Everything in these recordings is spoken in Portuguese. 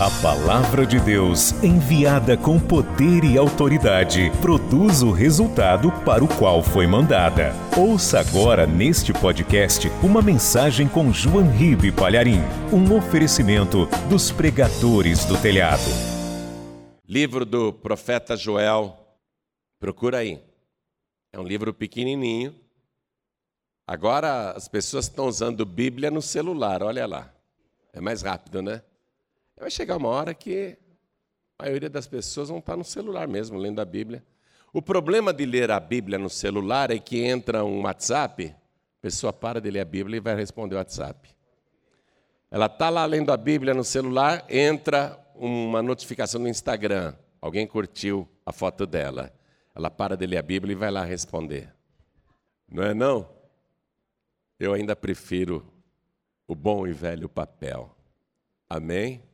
A palavra de Deus, enviada com poder e autoridade, produz o resultado para o qual foi mandada. Ouça agora neste podcast uma mensagem com João Ribe Palharim, um oferecimento dos pregadores do telhado. Livro do profeta Joel, procura aí. É um livro pequenininho. Agora as pessoas estão usando Bíblia no celular, olha lá. É mais rápido, né? Vai chegar uma hora que a maioria das pessoas vão estar no celular mesmo, lendo a Bíblia. O problema de ler a Bíblia no celular é que entra um WhatsApp, a pessoa para de ler a Bíblia e vai responder o WhatsApp. Ela está lá lendo a Bíblia no celular, entra uma notificação no Instagram. Alguém curtiu a foto dela. Ela para de ler a Bíblia e vai lá responder. Não é não? Eu ainda prefiro o bom e velho papel. Amém?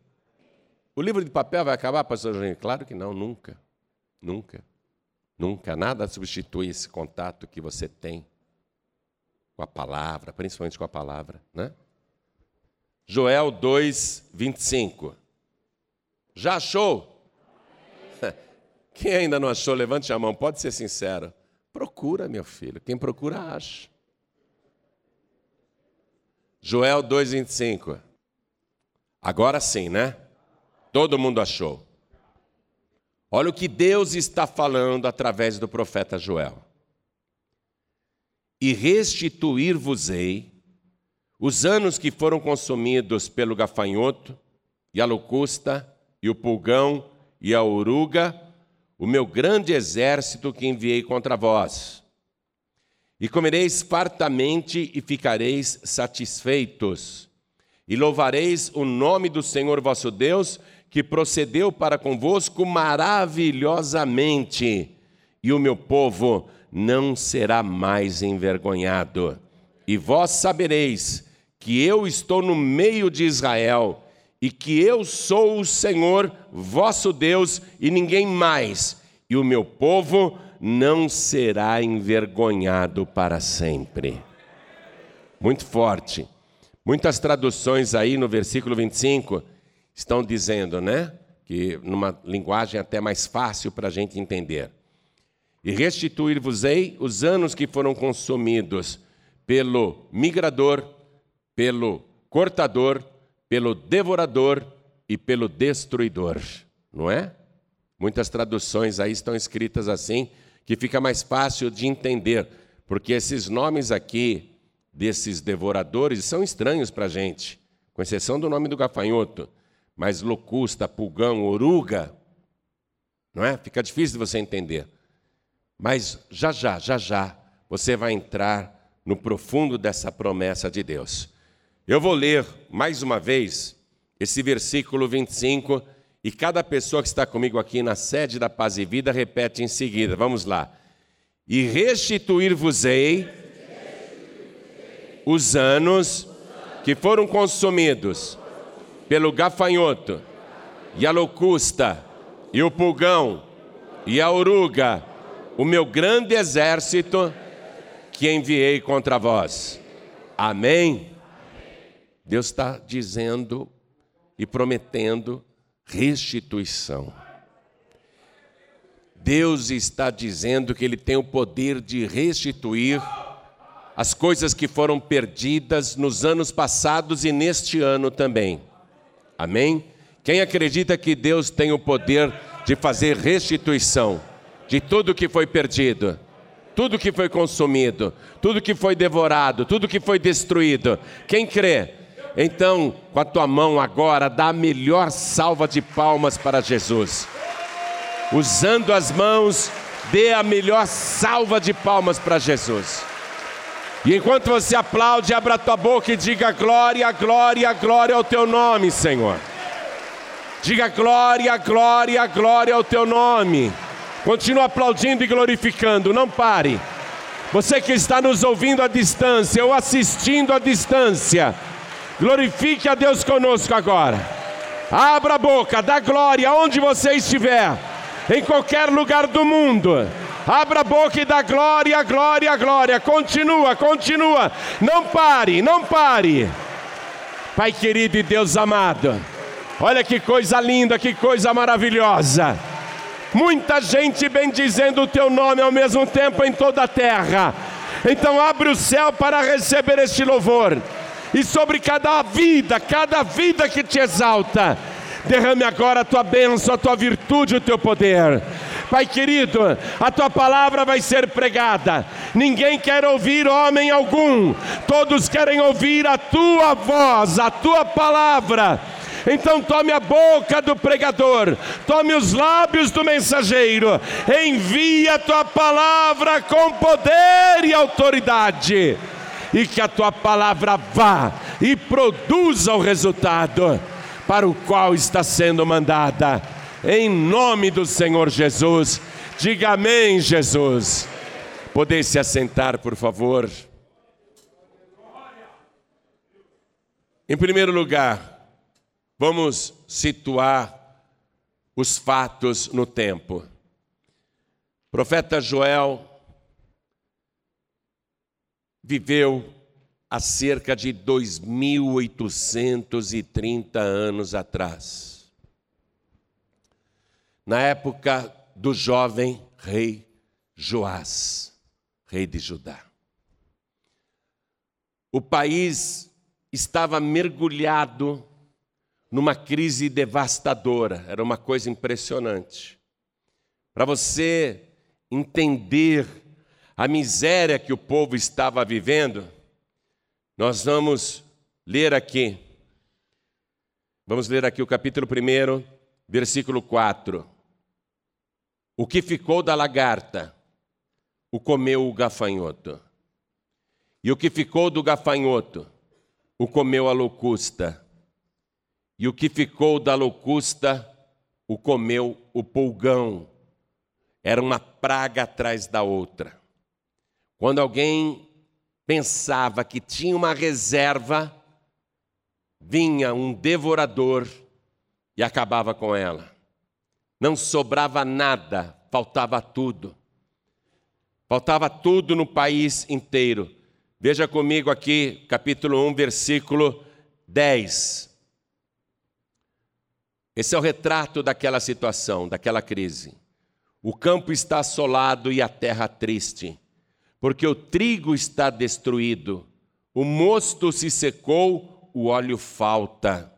O livro de papel vai acabar, pastor Juninho? Claro que não, nunca. Nunca. Nunca. Nada substitui esse contato que você tem com a palavra, principalmente com a palavra. Né? Joel 2, 25. Já achou? Quem ainda não achou, levante a mão, pode ser sincero. Procura, meu filho. Quem procura, acha. Joel 2, 25. Agora sim, né? Todo mundo achou. Olha o que Deus está falando através do profeta Joel. E restituir-vos-ei os anos que foram consumidos pelo gafanhoto, e a locusta, e o pulgão, e a oruga, o meu grande exército que enviei contra vós. E comereis fartamente e ficareis satisfeitos, e louvareis o nome do Senhor vosso Deus, que procedeu para convosco maravilhosamente, e o meu povo não será mais envergonhado. E vós sabereis que eu estou no meio de Israel, e que eu sou o Senhor vosso Deus, e ninguém mais, e o meu povo não será envergonhado para sempre. Muito forte. Muitas traduções aí no versículo 25 estão dizendo, né? Que numa linguagem até mais fácil para a gente entender. E restituir-vos-ei os anos que foram consumidos pelo migrador, pelo cortador, pelo devorador e pelo destruidor, não é? Muitas traduções aí estão escritas assim, que fica mais fácil de entender, porque esses nomes aqui desses devoradores são estranhos para a gente, com exceção do nome do gafanhoto mas locusta, pulgão, oruga, não é? Fica difícil de você entender. Mas já já, já já, você vai entrar no profundo dessa promessa de Deus. Eu vou ler mais uma vez esse versículo 25 e cada pessoa que está comigo aqui na sede da Paz e Vida repete em seguida. Vamos lá. E restituir-vos-ei os anos que foram consumidos pelo gafanhoto, e a locusta, e o pulgão, e a oruga, o meu grande exército que enviei contra vós. Amém? Deus está dizendo e prometendo restituição. Deus está dizendo que Ele tem o poder de restituir as coisas que foram perdidas nos anos passados e neste ano também. Amém? Quem acredita que Deus tem o poder de fazer restituição de tudo que foi perdido, tudo que foi consumido, tudo que foi devorado, tudo que foi destruído? Quem crê? Então, com a tua mão agora, dá a melhor salva de palmas para Jesus. Usando as mãos, dê a melhor salva de palmas para Jesus. E enquanto você aplaude, abra a tua boca e diga glória, glória, glória ao teu nome, Senhor. Diga glória, glória, glória ao teu nome. Continue aplaudindo e glorificando, não pare. Você que está nos ouvindo à distância ou assistindo à distância, glorifique a Deus conosco agora. Abra a boca, dá glória onde você estiver, em qualquer lugar do mundo. Abra a boca e dá glória, glória, glória. Continua, continua. Não pare, não pare. Pai querido e Deus amado, Olha que coisa linda, que coisa maravilhosa. Muita gente bendizendo o teu nome ao mesmo tempo em toda a terra. Então abre o céu para receber este louvor. E sobre cada vida, cada vida que te exalta, derrame agora a tua bênção, a tua virtude, o teu poder. Pai querido, a tua palavra vai ser pregada. Ninguém quer ouvir homem algum, todos querem ouvir a tua voz, a tua palavra. Então tome a boca do pregador, tome os lábios do mensageiro, envia a tua palavra com poder e autoridade, e que a tua palavra vá e produza o resultado para o qual está sendo mandada. Em nome do Senhor Jesus, diga amém, Jesus. Poder se assentar, por favor. Em primeiro lugar, Vamos situar os fatos no tempo. O profeta Joel viveu há cerca de 2.830 anos atrás. Na época do jovem rei Joás, rei de Judá. O país estava mergulhado numa crise devastadora, era uma coisa impressionante. Para você entender a miséria que o povo estava vivendo, nós vamos ler aqui. Vamos ler aqui o capítulo 1, versículo 4. O que ficou da lagarta, o comeu o gafanhoto. E o que ficou do gafanhoto, o comeu a locusta. E o que ficou da locusta o comeu o pulgão. Era uma praga atrás da outra. Quando alguém pensava que tinha uma reserva, vinha um devorador e acabava com ela. Não sobrava nada, faltava tudo. Faltava tudo no país inteiro. Veja comigo aqui, capítulo 1, versículo 10. Esse é o retrato daquela situação, daquela crise. O campo está assolado e a terra triste, porque o trigo está destruído, o mosto se secou, o óleo falta.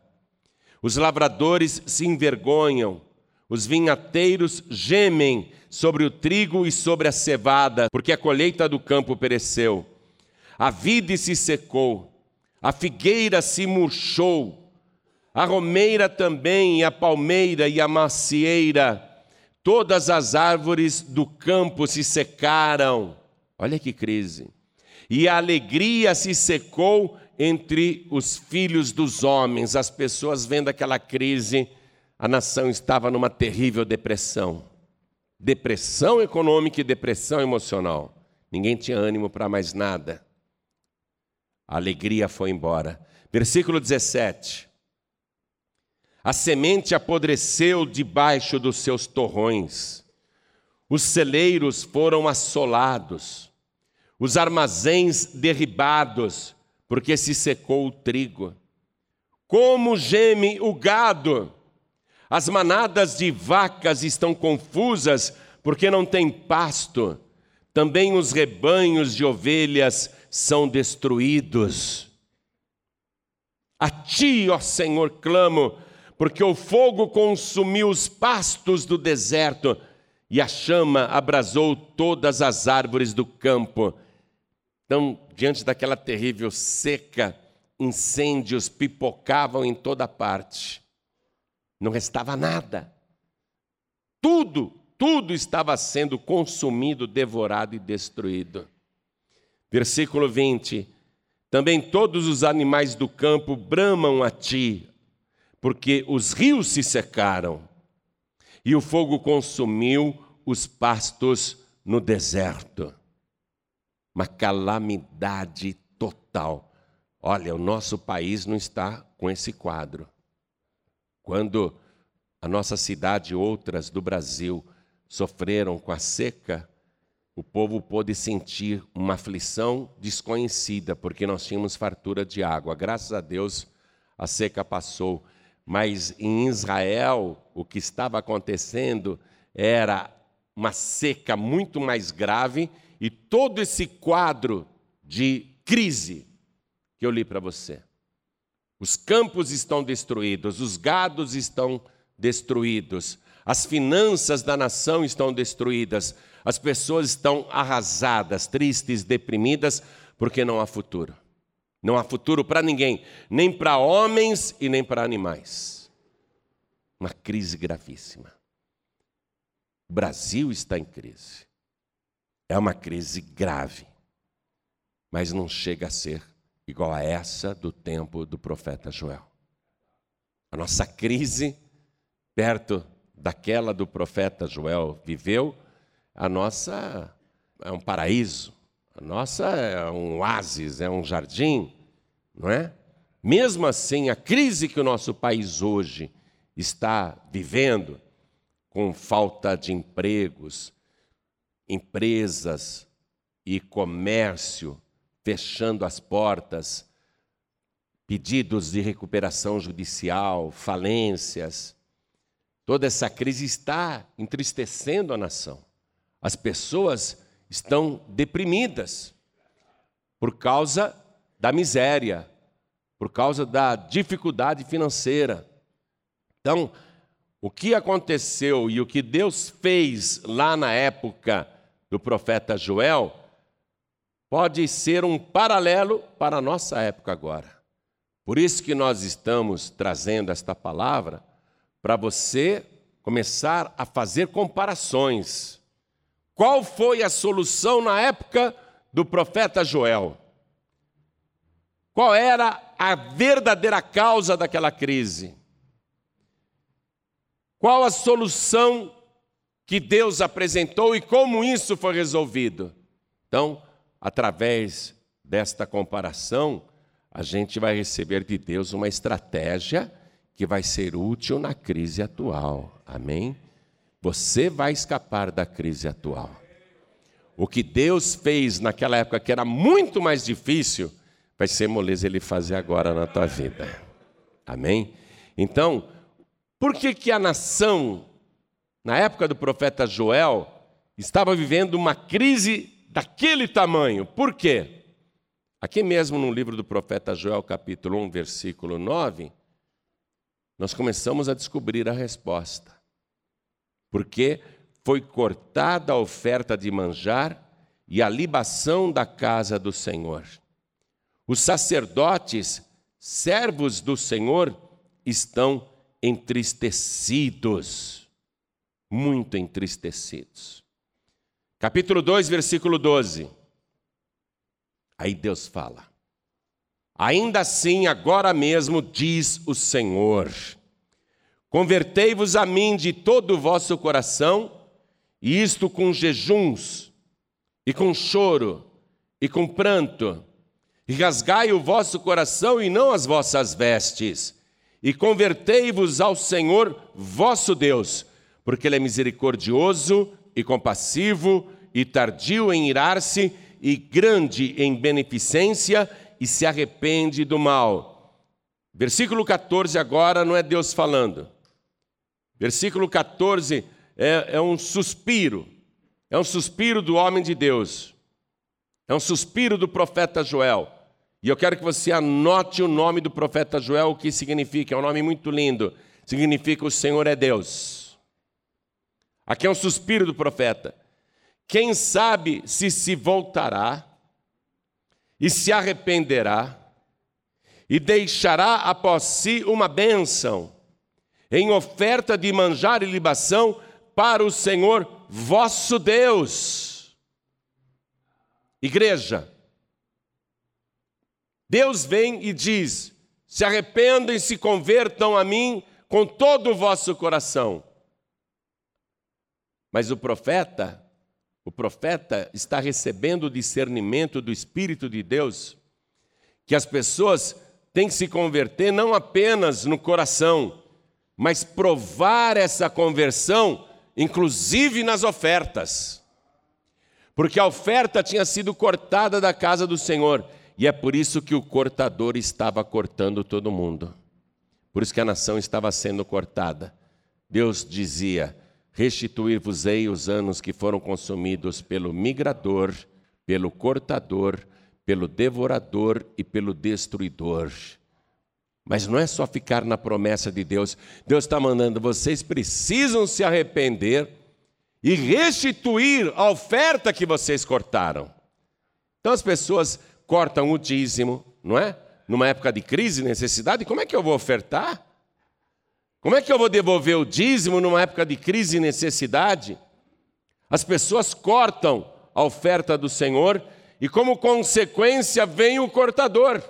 Os lavradores se envergonham, os vinhateiros gemem sobre o trigo e sobre a cevada, porque a colheita do campo pereceu. A vide se secou, a figueira se murchou, a romeira também, a palmeira e a macieira, todas as árvores do campo se secaram. Olha que crise. E a alegria se secou entre os filhos dos homens. As pessoas vendo aquela crise, a nação estava numa terrível depressão. Depressão econômica e depressão emocional. Ninguém tinha ânimo para mais nada. A alegria foi embora. Versículo 17. A semente apodreceu debaixo dos seus torrões. Os celeiros foram assolados. Os armazéns derribados, porque se secou o trigo. Como geme o gado! As manadas de vacas estão confusas, porque não tem pasto. Também os rebanhos de ovelhas são destruídos. A ti, ó Senhor, clamo, porque o fogo consumiu os pastos do deserto e a chama abrasou todas as árvores do campo. Então, diante daquela terrível seca, incêndios pipocavam em toda parte. Não restava nada. Tudo, tudo estava sendo consumido, devorado e destruído. Versículo 20: Também todos os animais do campo bramam a ti, porque os rios se secaram e o fogo consumiu os pastos no deserto. Uma calamidade total. Olha, o nosso país não está com esse quadro. Quando a nossa cidade e outras do Brasil sofreram com a seca, o povo pôde sentir uma aflição desconhecida, porque nós tínhamos fartura de água. Graças a Deus, a seca passou mas em Israel o que estava acontecendo era uma seca muito mais grave e todo esse quadro de crise que eu li para você. Os campos estão destruídos, os gados estão destruídos, as finanças da nação estão destruídas, as pessoas estão arrasadas, tristes, deprimidas, porque não há futuro. Não há futuro para ninguém, nem para homens e nem para animais. Uma crise gravíssima. O Brasil está em crise. É uma crise grave, mas não chega a ser igual a essa do tempo do profeta Joel. A nossa crise, perto daquela do profeta Joel viveu, a nossa é um paraíso, a nossa é um oásis, é um jardim, não é? Mesmo assim, a crise que o nosso país hoje está vivendo, com falta de empregos, empresas e comércio fechando as portas, pedidos de recuperação judicial, falências. Toda essa crise está entristecendo a nação. As pessoas estão deprimidas por causa da miséria, por causa da dificuldade financeira. Então, o que aconteceu e o que Deus fez lá na época do profeta Joel pode ser um paralelo para a nossa época agora. Por isso que nós estamos trazendo esta palavra para você começar a fazer comparações. Qual foi a solução na época do profeta Joel? Qual era a verdadeira causa daquela crise? Qual a solução que Deus apresentou e como isso foi resolvido? Então, através desta comparação, a gente vai receber de Deus uma estratégia que vai ser útil na crise atual. Amém? Você vai escapar da crise atual. O que Deus fez naquela época que era muito mais difícil, vai ser moleza ele fazer agora na tua vida. Amém? Então, por que, que a nação, na época do profeta Joel, estava vivendo uma crise daquele tamanho. Por quê? Aqui mesmo no livro do profeta Joel, capítulo 1, versículo 9, nós começamos a descobrir a resposta. Porque foi cortada a oferta de manjar e a libação da casa do Senhor. Os sacerdotes, servos do Senhor, estão entristecidos, muito entristecidos. Capítulo 2, versículo 12. Aí Deus fala: Ainda assim, agora mesmo, diz o Senhor: Convertei-vos a mim de todo o vosso coração, e isto com jejuns, e com choro, e com pranto, e rasgai o vosso coração e não as vossas vestes, e convertei-vos ao Senhor vosso Deus, porque Ele é misericordioso e compassivo, e tardio em irar-se, e grande em beneficência, e se arrepende do mal. Versículo 14 agora não é Deus falando. Versículo 14 é, é um suspiro, é um suspiro do homem de Deus, é um suspiro do profeta Joel. E eu quero que você anote o nome do profeta Joel, o que significa, é um nome muito lindo. Significa o Senhor é Deus. Aqui é um suspiro do profeta. Quem sabe se se voltará e se arrependerá e deixará após si uma bênção em oferta de manjar e libação para o Senhor vosso Deus. Igreja, Deus vem e diz: se arrependam e se convertam a mim com todo o vosso coração. Mas o profeta, o profeta está recebendo o discernimento do Espírito de Deus, que as pessoas têm que se converter não apenas no coração, mas provar essa conversão, inclusive nas ofertas. Porque a oferta tinha sido cortada da casa do Senhor, e é por isso que o cortador estava cortando todo mundo Por isso que a nação estava sendo cortada. Deus dizia: Restituir-vos-ei os anos que foram consumidos pelo migrador, pelo cortador, pelo devorador e pelo destruidor. Mas não é só ficar na promessa de Deus. Deus está mandando, vocês precisam se arrepender e restituir a oferta que vocês cortaram. Então as pessoas cortam o dízimo, não é? Numa época de crise necessidade, como é que eu vou ofertar? Como é que eu vou devolver o dízimo numa época de crise e necessidade? As pessoas cortam a oferta do Senhor e, como consequência, vem o cortador.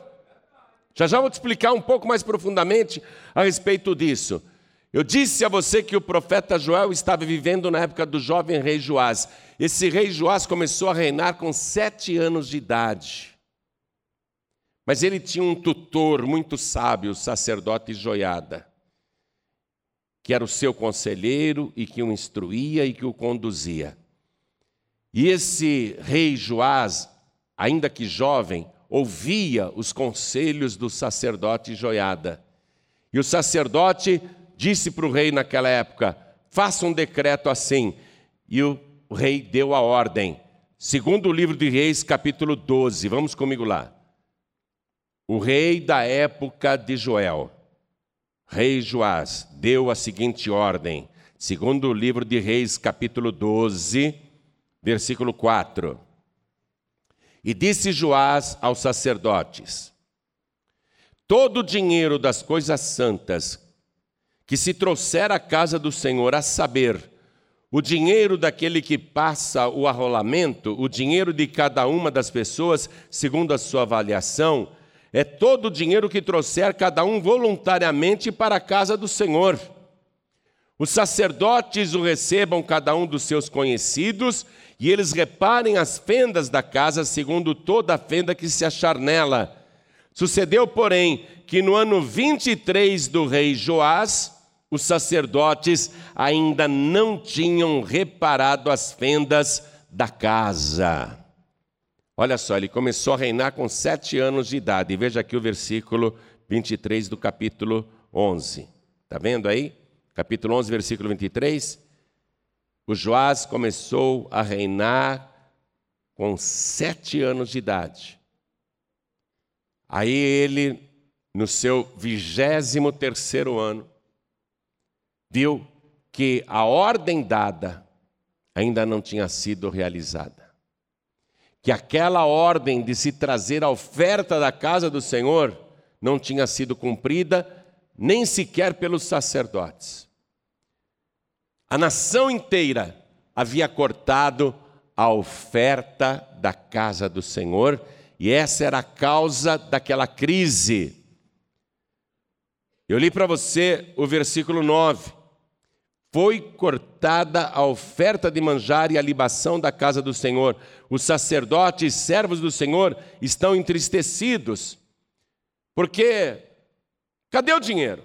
Já já vou te explicar um pouco mais profundamente a respeito disso. Eu disse a você que o profeta Joel estava vivendo na época do jovem rei Joás. Esse rei Joás começou a reinar com sete anos de idade. Mas ele tinha um tutor muito sábio, o sacerdote Joiada, que era o seu conselheiro e que o instruía e que o conduzia. E esse rei Joás, ainda que jovem, ouvia os conselhos do sacerdote Joiada. E o sacerdote disse para o rei naquela época: faça um decreto assim. E o rei deu a ordem. Segundo o livro de Reis, capítulo 12, vamos comigo lá. O rei da época de Joel, rei Joás, deu a seguinte ordem. Segundo o livro de Reis, capítulo 12, versículo 4. E disse Joás aos sacerdotes: Todo o dinheiro das coisas santas que se trouxer à casa do Senhor, a saber, o dinheiro daquele que passa o arrolamento, o dinheiro de cada uma das pessoas, segundo a sua avaliação, é todo o dinheiro que trouxer cada um voluntariamente para a casa do Senhor. Os sacerdotes o recebam cada um dos seus conhecidos e eles reparem as fendas da casa segundo toda a fenda que se achar nela. Sucedeu, porém, que no ano 23 do rei Joás, os sacerdotes ainda não tinham reparado as fendas da casa. Olha só, ele começou a reinar com sete anos de idade. Veja aqui o versículo 23 do capítulo 11. Está vendo aí? Capítulo 11, versículo 23. O Joás começou a reinar com sete anos de idade. Aí ele, no seu vigésimo terceiro ano, viu que a ordem dada ainda não tinha sido realizada. Que aquela ordem de se trazer a oferta da casa do Senhor não tinha sido cumprida, nem sequer pelos sacerdotes. A nação inteira havia cortado a oferta da casa do Senhor, e essa era a causa daquela crise. Eu li para você o versículo 9. Foi cortada a oferta de manjar e a libação da casa do Senhor. Os sacerdotes, servos do Senhor, estão entristecidos. Porque cadê o dinheiro?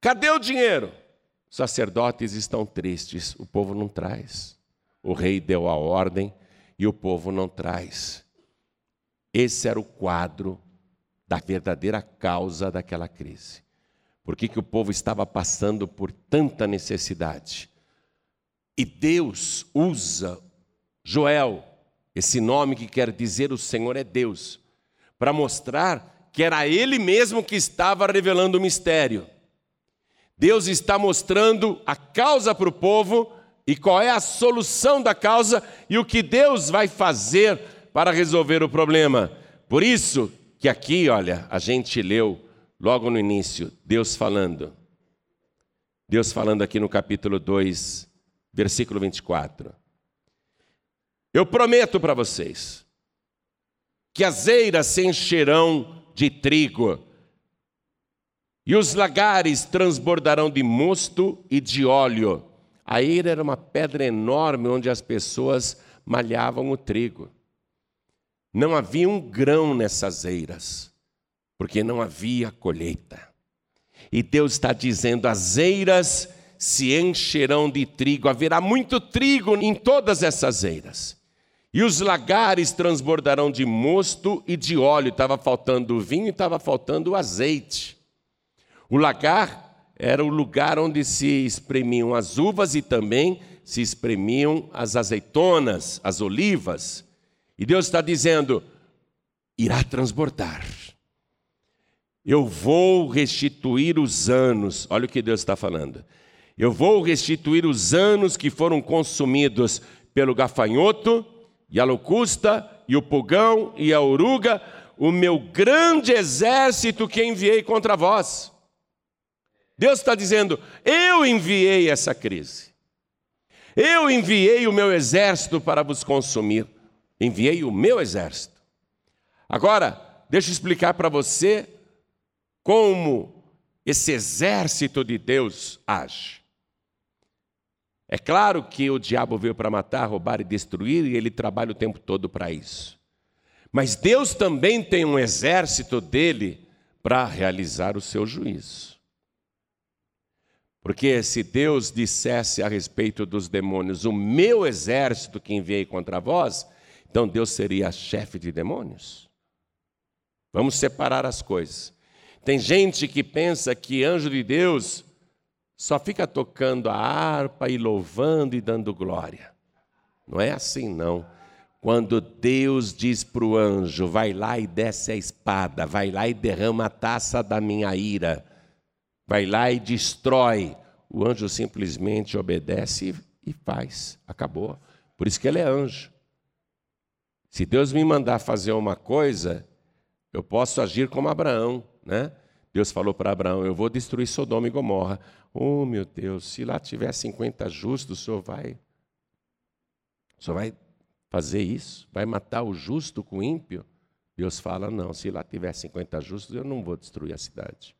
Cadê o dinheiro? sacerdotes estão tristes, o povo não traz. O rei deu a ordem e o povo não traz. Esse era o quadro da verdadeira causa daquela crise. Por que, que o povo estava passando por tanta necessidade? E Deus usa Joel, esse nome que quer dizer o Senhor é Deus, para mostrar que era Ele mesmo que estava revelando o mistério. Deus está mostrando a causa para o povo e qual é a solução da causa e o que Deus vai fazer para resolver o problema. Por isso que aqui, olha, a gente leu logo no início, Deus falando. Deus falando aqui no capítulo 2, versículo 24. Eu prometo para vocês que as eiras se encherão de trigo e os lagares transbordarão de mosto e de óleo. A eira era uma pedra enorme onde as pessoas malhavam o trigo. Não havia um grão nessas eiras, porque não havia colheita. E Deus está dizendo: as eiras se encherão de trigo, haverá muito trigo em todas essas eiras. E os lagares transbordarão de mosto e de óleo. Estava faltando o vinho e estava faltando o azeite. O lagar era o lugar onde se espremiam as uvas e também se espremiam as azeitonas, as olivas. E Deus está dizendo: irá transbordar. Eu vou restituir os anos. Olha o que Deus está falando. Eu vou restituir os anos que foram consumidos pelo gafanhoto, e a locusta, e o pulgão, e a oruga, o meu grande exército que enviei contra vós. Deus está dizendo: eu enviei essa crise. Eu enviei o meu exército para vos consumir. Enviei o meu exército. Agora, deixa eu explicar para você como esse exército de Deus age. É claro que o diabo veio para matar, roubar e destruir, e ele trabalha o tempo todo para isso. Mas Deus também tem um exército dele para realizar o seu juízo. Porque se Deus dissesse a respeito dos demônios, o meu exército que enviei contra vós, então Deus seria chefe de demônios. Vamos separar as coisas. Tem gente que pensa que anjo de Deus só fica tocando a harpa e louvando e dando glória. Não é assim, não. Quando Deus diz para o anjo, vai lá e desce a espada, vai lá e derrama a taça da minha ira, vai lá e destrói, o anjo simplesmente obedece e faz, acabou. Por isso que ele é anjo. Se Deus me mandar fazer uma coisa, eu posso agir como Abraão, né? Deus falou para Abraão: Eu vou destruir Sodoma e Gomorra. Oh, meu Deus, se lá tiver 50 justos, o senhor vai. O senhor vai fazer isso? Vai matar o justo com o ímpio? Deus fala: Não, se lá tiver 50 justos, eu não vou destruir a cidade.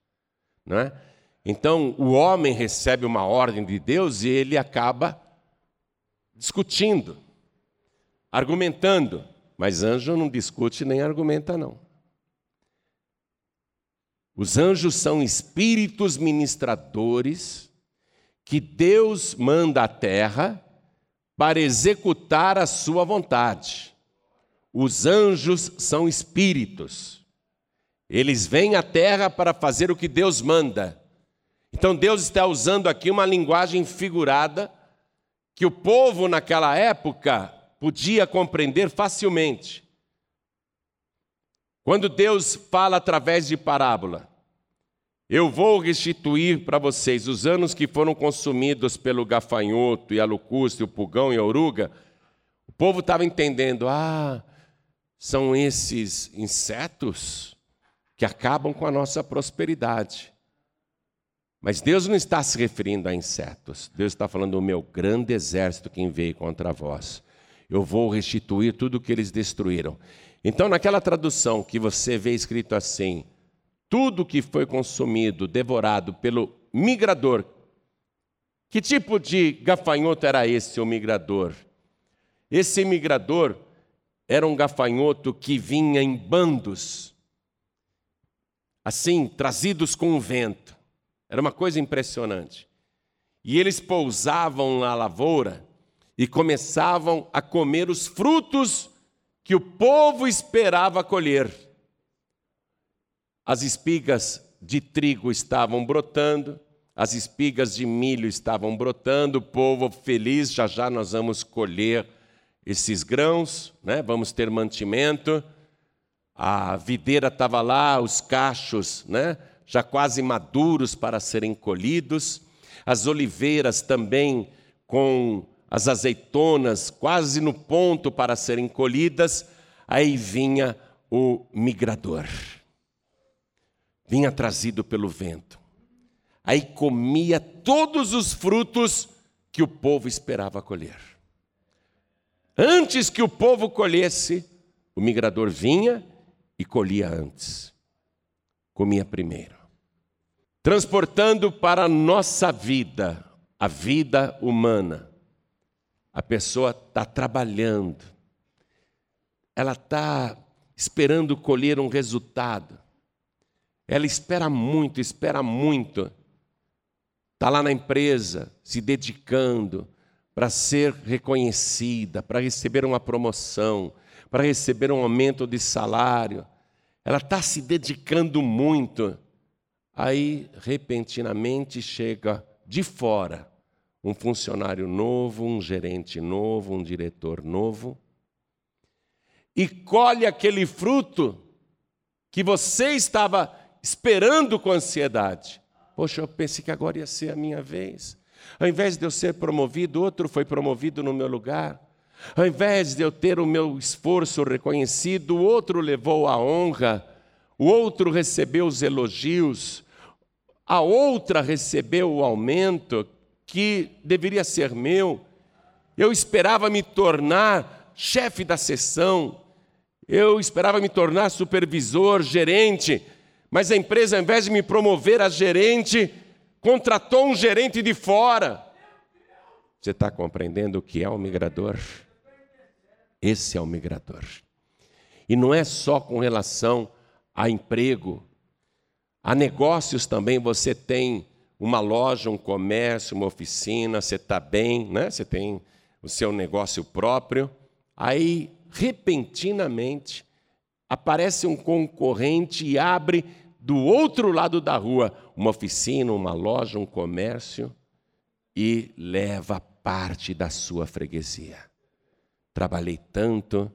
Não é? Então, o homem recebe uma ordem de Deus e ele acaba discutindo, argumentando. Mas anjo não discute nem argumenta, não. Os anjos são espíritos ministradores que Deus manda à terra para executar a sua vontade. Os anjos são espíritos. Eles vêm à terra para fazer o que Deus manda. Então Deus está usando aqui uma linguagem figurada que o povo naquela época podia compreender facilmente. Quando Deus fala através de parábola, eu vou restituir para vocês os anos que foram consumidos pelo gafanhoto e a locusta, e o pulgão e a oruga. O povo estava entendendo, ah, são esses insetos que acabam com a nossa prosperidade. Mas Deus não está se referindo a insetos. Deus está falando do meu grande exército que veio contra vós. Eu vou restituir tudo o que eles destruíram. Então, naquela tradução que você vê escrito assim, tudo que foi consumido, devorado pelo migrador. Que tipo de gafanhoto era esse, o migrador? Esse migrador era um gafanhoto que vinha em bandos, assim, trazidos com o vento. Era uma coisa impressionante. E eles pousavam na lavoura e começavam a comer os frutos que o povo esperava colher. As espigas de trigo estavam brotando, as espigas de milho estavam brotando, o povo feliz, já já nós vamos colher esses grãos, né? vamos ter mantimento. A videira estava lá, os cachos, né? já quase maduros para serem colhidos, as oliveiras também com as azeitonas quase no ponto para serem colhidas, aí vinha o migrador. Vinha trazido pelo vento. Aí comia todos os frutos que o povo esperava colher. Antes que o povo colhesse, o migrador vinha e colhia antes. Comia primeiro. Transportando para a nossa vida, a vida humana, a pessoa está trabalhando, ela está esperando colher um resultado, ela espera muito, espera muito, está lá na empresa se dedicando para ser reconhecida, para receber uma promoção, para receber um aumento de salário, ela está se dedicando muito. Aí, repentinamente, chega de fora um funcionário novo, um gerente novo, um diretor novo, e colhe aquele fruto que você estava esperando com ansiedade. Poxa, eu pensei que agora ia ser a minha vez. Ao invés de eu ser promovido, outro foi promovido no meu lugar. Ao invés de eu ter o meu esforço reconhecido, o outro levou a honra, o outro recebeu os elogios, a outra recebeu o aumento que deveria ser meu. Eu esperava me tornar chefe da sessão, eu esperava me tornar supervisor, gerente, mas a empresa, ao invés de me promover a gerente, contratou um gerente de fora. Você está compreendendo o que é o migrador? Esse é o migrador. E não é só com relação a emprego, a negócios também você tem uma loja, um comércio, uma oficina, você está bem, né? você tem o seu negócio próprio. Aí, repentinamente, aparece um concorrente e abre do outro lado da rua uma oficina, uma loja, um comércio e leva parte da sua freguesia. Trabalhei tanto,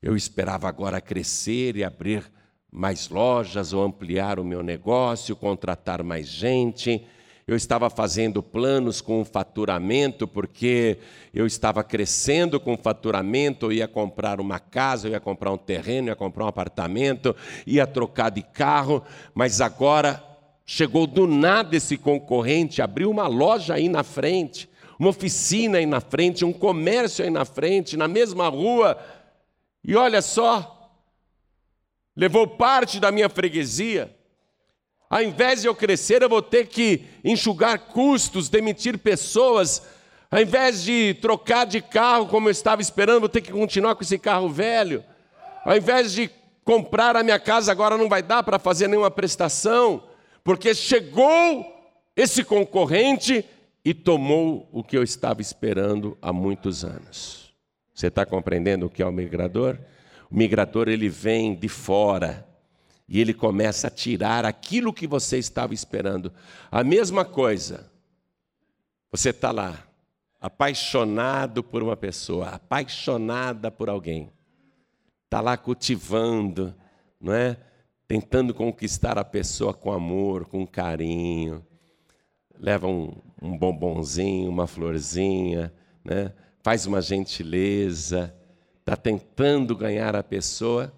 eu esperava agora crescer e abrir mais lojas ou ampliar o meu negócio, contratar mais gente. Eu estava fazendo planos com faturamento, porque eu estava crescendo com o faturamento, eu ia comprar uma casa, eu ia comprar um terreno, eu ia comprar um apartamento, ia trocar de carro, mas agora chegou do nada esse concorrente, abriu uma loja aí na frente, uma oficina aí na frente, um comércio aí na frente, na mesma rua. E olha só, levou parte da minha freguesia. Ao invés de eu crescer, eu vou ter que enxugar custos, demitir pessoas. Ao invés de trocar de carro como eu estava esperando, vou ter que continuar com esse carro velho. Ao invés de comprar a minha casa, agora não vai dar para fazer nenhuma prestação, porque chegou esse concorrente e tomou o que eu estava esperando há muitos anos. Você está compreendendo o que é o migrador? O migrador ele vem de fora e ele começa a tirar aquilo que você estava esperando. A mesma coisa. Você está lá, apaixonado por uma pessoa, apaixonada por alguém. Está lá cultivando, não é? Tentando conquistar a pessoa com amor, com carinho. Leva um, um bombonzinho, uma florzinha, né? faz uma gentileza está tentando ganhar a pessoa,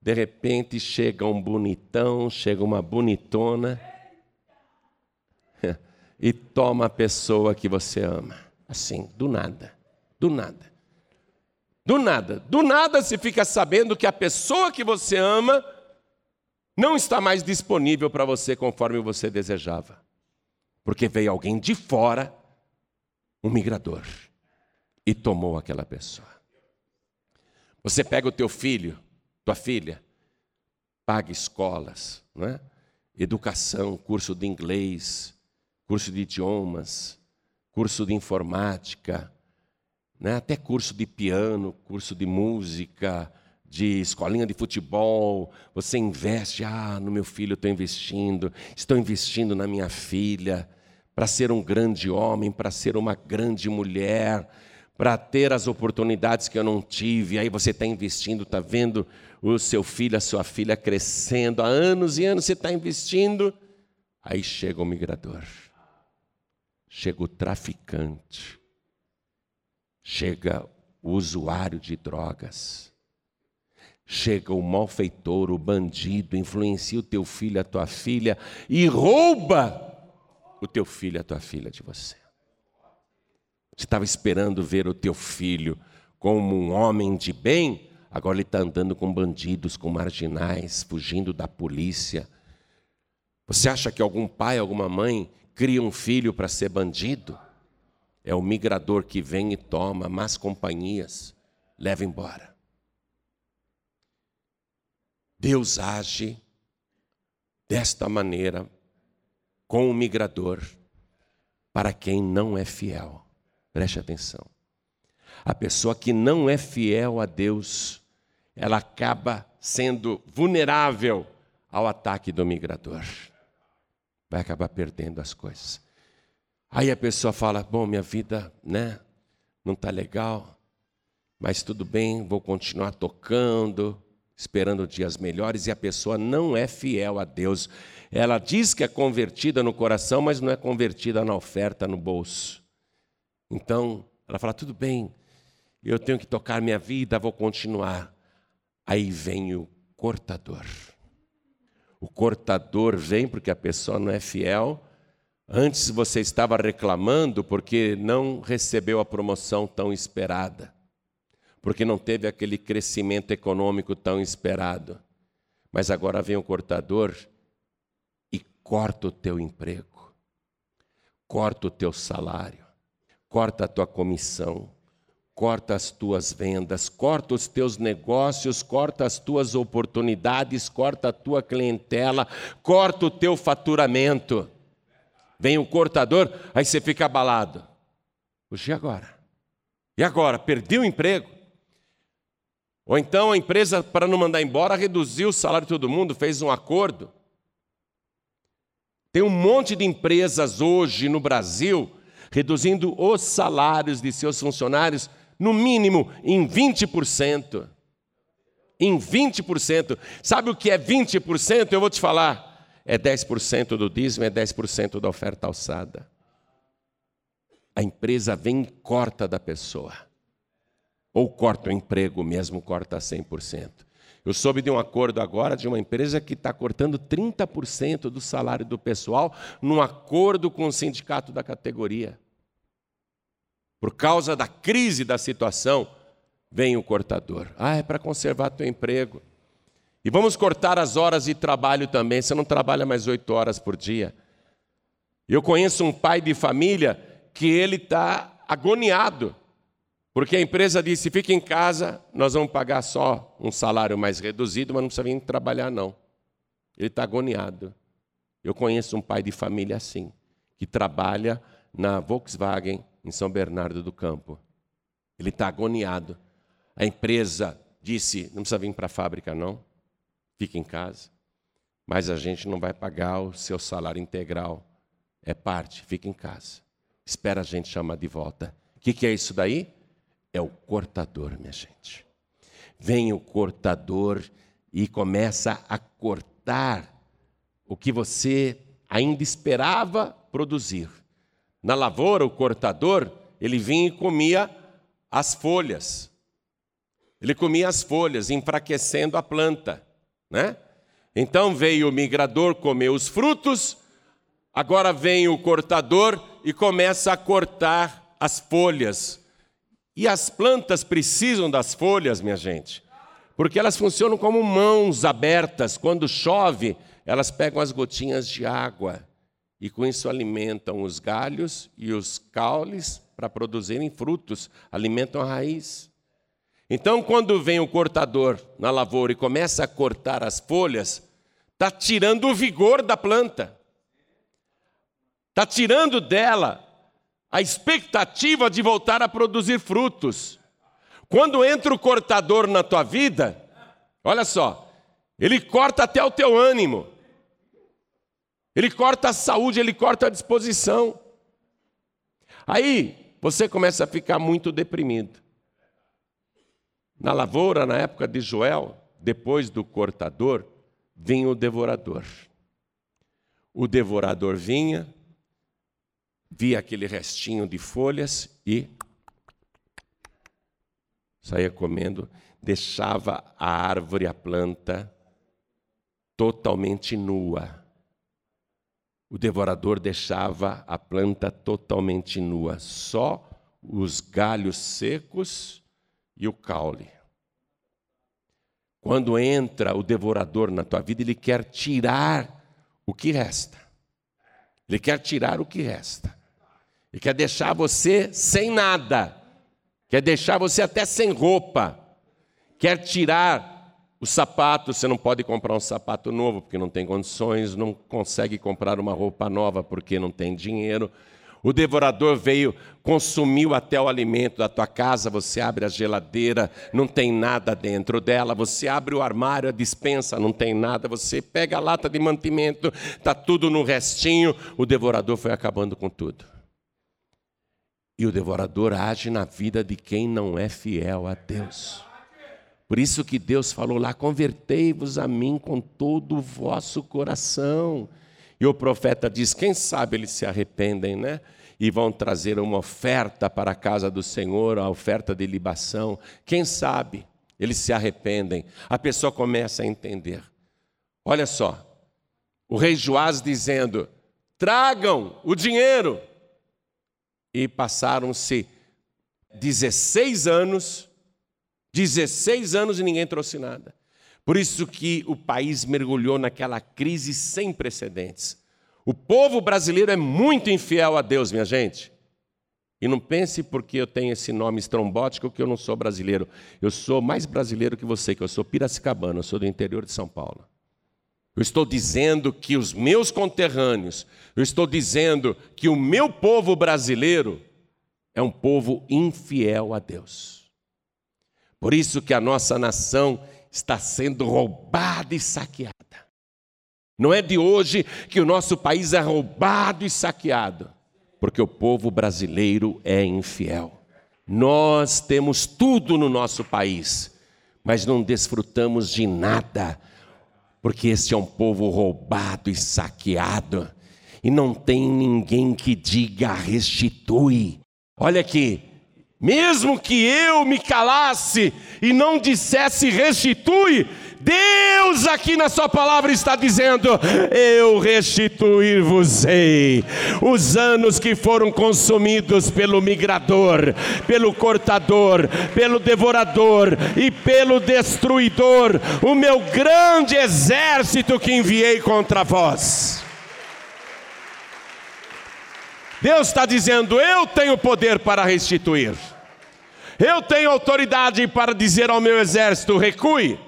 de repente chega um bonitão, chega uma bonitona e toma a pessoa que você ama. Assim, do nada, do nada. Do nada, do nada se fica sabendo que a pessoa que você ama não está mais disponível para você conforme você desejava. Porque veio alguém de fora, um migrador, e tomou aquela pessoa. Você pega o teu filho, tua filha, paga escolas, não é? educação, curso de inglês, curso de idiomas, curso de informática, né? até curso de piano, curso de música, de escolinha de futebol. Você investe, ah, no meu filho estou investindo, estou investindo na minha filha, para ser um grande homem, para ser uma grande mulher para ter as oportunidades que eu não tive. Aí você está investindo, está vendo o seu filho, a sua filha crescendo há anos e anos, você está investindo. Aí chega o migrador, chega o traficante, chega o usuário de drogas, chega o malfeitor, o bandido, influencia o teu filho, a tua filha e rouba o teu filho, a tua filha de você. Você estava esperando ver o teu filho como um homem de bem, agora ele está andando com bandidos, com marginais, fugindo da polícia. Você acha que algum pai, alguma mãe cria um filho para ser bandido? É o migrador que vem e toma más companhias, leva embora. Deus age desta maneira com o migrador para quem não é fiel. Preste atenção. A pessoa que não é fiel a Deus, ela acaba sendo vulnerável ao ataque do migrador. vai acabar perdendo as coisas. Aí a pessoa fala: Bom, minha vida, né, não está legal, mas tudo bem, vou continuar tocando, esperando dias melhores, e a pessoa não é fiel a Deus. Ela diz que é convertida no coração, mas não é convertida na oferta no bolso. Então, ela fala: tudo bem, eu tenho que tocar minha vida, vou continuar. Aí vem o cortador. O cortador vem porque a pessoa não é fiel. Antes você estava reclamando porque não recebeu a promoção tão esperada, porque não teve aquele crescimento econômico tão esperado. Mas agora vem o cortador corta o teu emprego, corta o teu salário, corta a tua comissão, corta as tuas vendas, corta os teus negócios, corta as tuas oportunidades, corta a tua clientela, corta o teu faturamento. Vem o cortador, aí você fica abalado. Hoje e agora? E agora? Perdi o emprego? Ou então a empresa, para não mandar embora, reduziu o salário de todo mundo, fez um acordo. Tem um monte de empresas hoje no Brasil reduzindo os salários de seus funcionários, no mínimo em 20%. Em 20%. Sabe o que é 20%? Eu vou te falar. É 10% do dízimo, é 10% da oferta alçada. A empresa vem e corta da pessoa. Ou corta o emprego mesmo, corta 100%. Eu soube de um acordo agora de uma empresa que está cortando 30% do salário do pessoal num acordo com o sindicato da categoria. Por causa da crise da situação, vem o cortador. Ah, é para conservar teu emprego. E vamos cortar as horas de trabalho também. Você não trabalha mais oito horas por dia. Eu conheço um pai de família que ele está agoniado porque a empresa disse: fique em casa, nós vamos pagar só um salário mais reduzido, mas não precisa vir trabalhar, não. Ele está agoniado. Eu conheço um pai de família assim, que trabalha na Volkswagen em São Bernardo do Campo. Ele está agoniado. A empresa disse: não precisa vir para a fábrica, não. Fique em casa. Mas a gente não vai pagar o seu salário integral. É parte, fique em casa. Espera a gente chamar de volta. O que, que é isso daí? é o cortador, minha gente. Vem o cortador e começa a cortar o que você ainda esperava produzir. Na lavoura, o cortador, ele vinha e comia as folhas. Ele comia as folhas, enfraquecendo a planta, né? Então veio o migrador comer os frutos, agora vem o cortador e começa a cortar as folhas e as plantas precisam das folhas, minha gente, porque elas funcionam como mãos abertas. Quando chove, elas pegam as gotinhas de água e com isso alimentam os galhos e os caules para produzirem frutos, alimentam a raiz. Então, quando vem o cortador na lavoura e começa a cortar as folhas, está tirando o vigor da planta, está tirando dela a expectativa de voltar a produzir frutos. Quando entra o cortador na tua vida, olha só, ele corta até o teu ânimo, ele corta a saúde, ele corta a disposição. Aí você começa a ficar muito deprimido. Na lavoura, na época de Joel, depois do cortador, vinha o devorador. O devorador vinha, via aquele restinho de folhas e saía comendo, deixava a árvore, a planta, totalmente nua. O devorador deixava a planta totalmente nua, só os galhos secos e o caule. Quando entra o devorador na tua vida, ele quer tirar o que resta. Ele quer tirar o que resta. E quer deixar você sem nada, quer deixar você até sem roupa, quer tirar o sapato. Você não pode comprar um sapato novo porque não tem condições, não consegue comprar uma roupa nova porque não tem dinheiro. O devorador veio, consumiu até o alimento da tua casa. Você abre a geladeira, não tem nada dentro dela. Você abre o armário, a dispensa, não tem nada. Você pega a lata de mantimento, está tudo no restinho. O devorador foi acabando com tudo. E o devorador age na vida de quem não é fiel a Deus. Por isso que Deus falou lá: convertei-vos a mim com todo o vosso coração. E o profeta diz: quem sabe eles se arrependem, né? E vão trazer uma oferta para a casa do Senhor, a oferta de libação. Quem sabe eles se arrependem. A pessoa começa a entender. Olha só, o rei Joás dizendo: tragam o dinheiro. E passaram-se 16 anos, 16 anos e ninguém trouxe nada. Por isso que o país mergulhou naquela crise sem precedentes. O povo brasileiro é muito infiel a Deus, minha gente. E não pense porque eu tenho esse nome estrombótico que eu não sou brasileiro. Eu sou mais brasileiro que você, que eu sou piracicabano, eu sou do interior de São Paulo. Eu estou dizendo que os meus conterrâneos, eu estou dizendo que o meu povo brasileiro é um povo infiel a Deus. Por isso que a nossa nação está sendo roubada e saqueada. Não é de hoje que o nosso país é roubado e saqueado, porque o povo brasileiro é infiel. Nós temos tudo no nosso país, mas não desfrutamos de nada, porque esse é um povo roubado e saqueado, e não tem ninguém que diga restitui. Olha aqui, mesmo que eu me calasse e não dissesse restitui, Deus aqui na Sua palavra está dizendo: Eu restituir-vos-ei os anos que foram consumidos pelo migrador, pelo cortador, pelo devorador e pelo destruidor, o meu grande exército que enviei contra vós. Deus está dizendo: Eu tenho poder para restituir. Eu tenho autoridade para dizer ao meu exército: recue.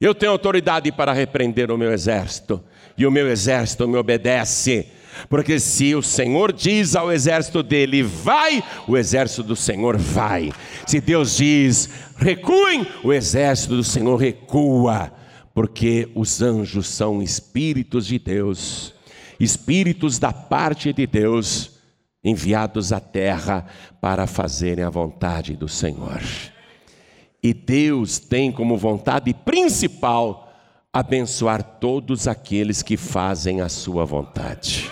Eu tenho autoridade para repreender o meu exército. E o meu exército me obedece. Porque se o Senhor diz ao exército dele, vai, o exército do Senhor vai. Se Deus diz, recuem, o exército do Senhor recua. Porque os anjos são espíritos de Deus espíritos da parte de Deus enviados à terra para fazerem a vontade do Senhor. E Deus tem como vontade principal abençoar todos aqueles que fazem a sua vontade.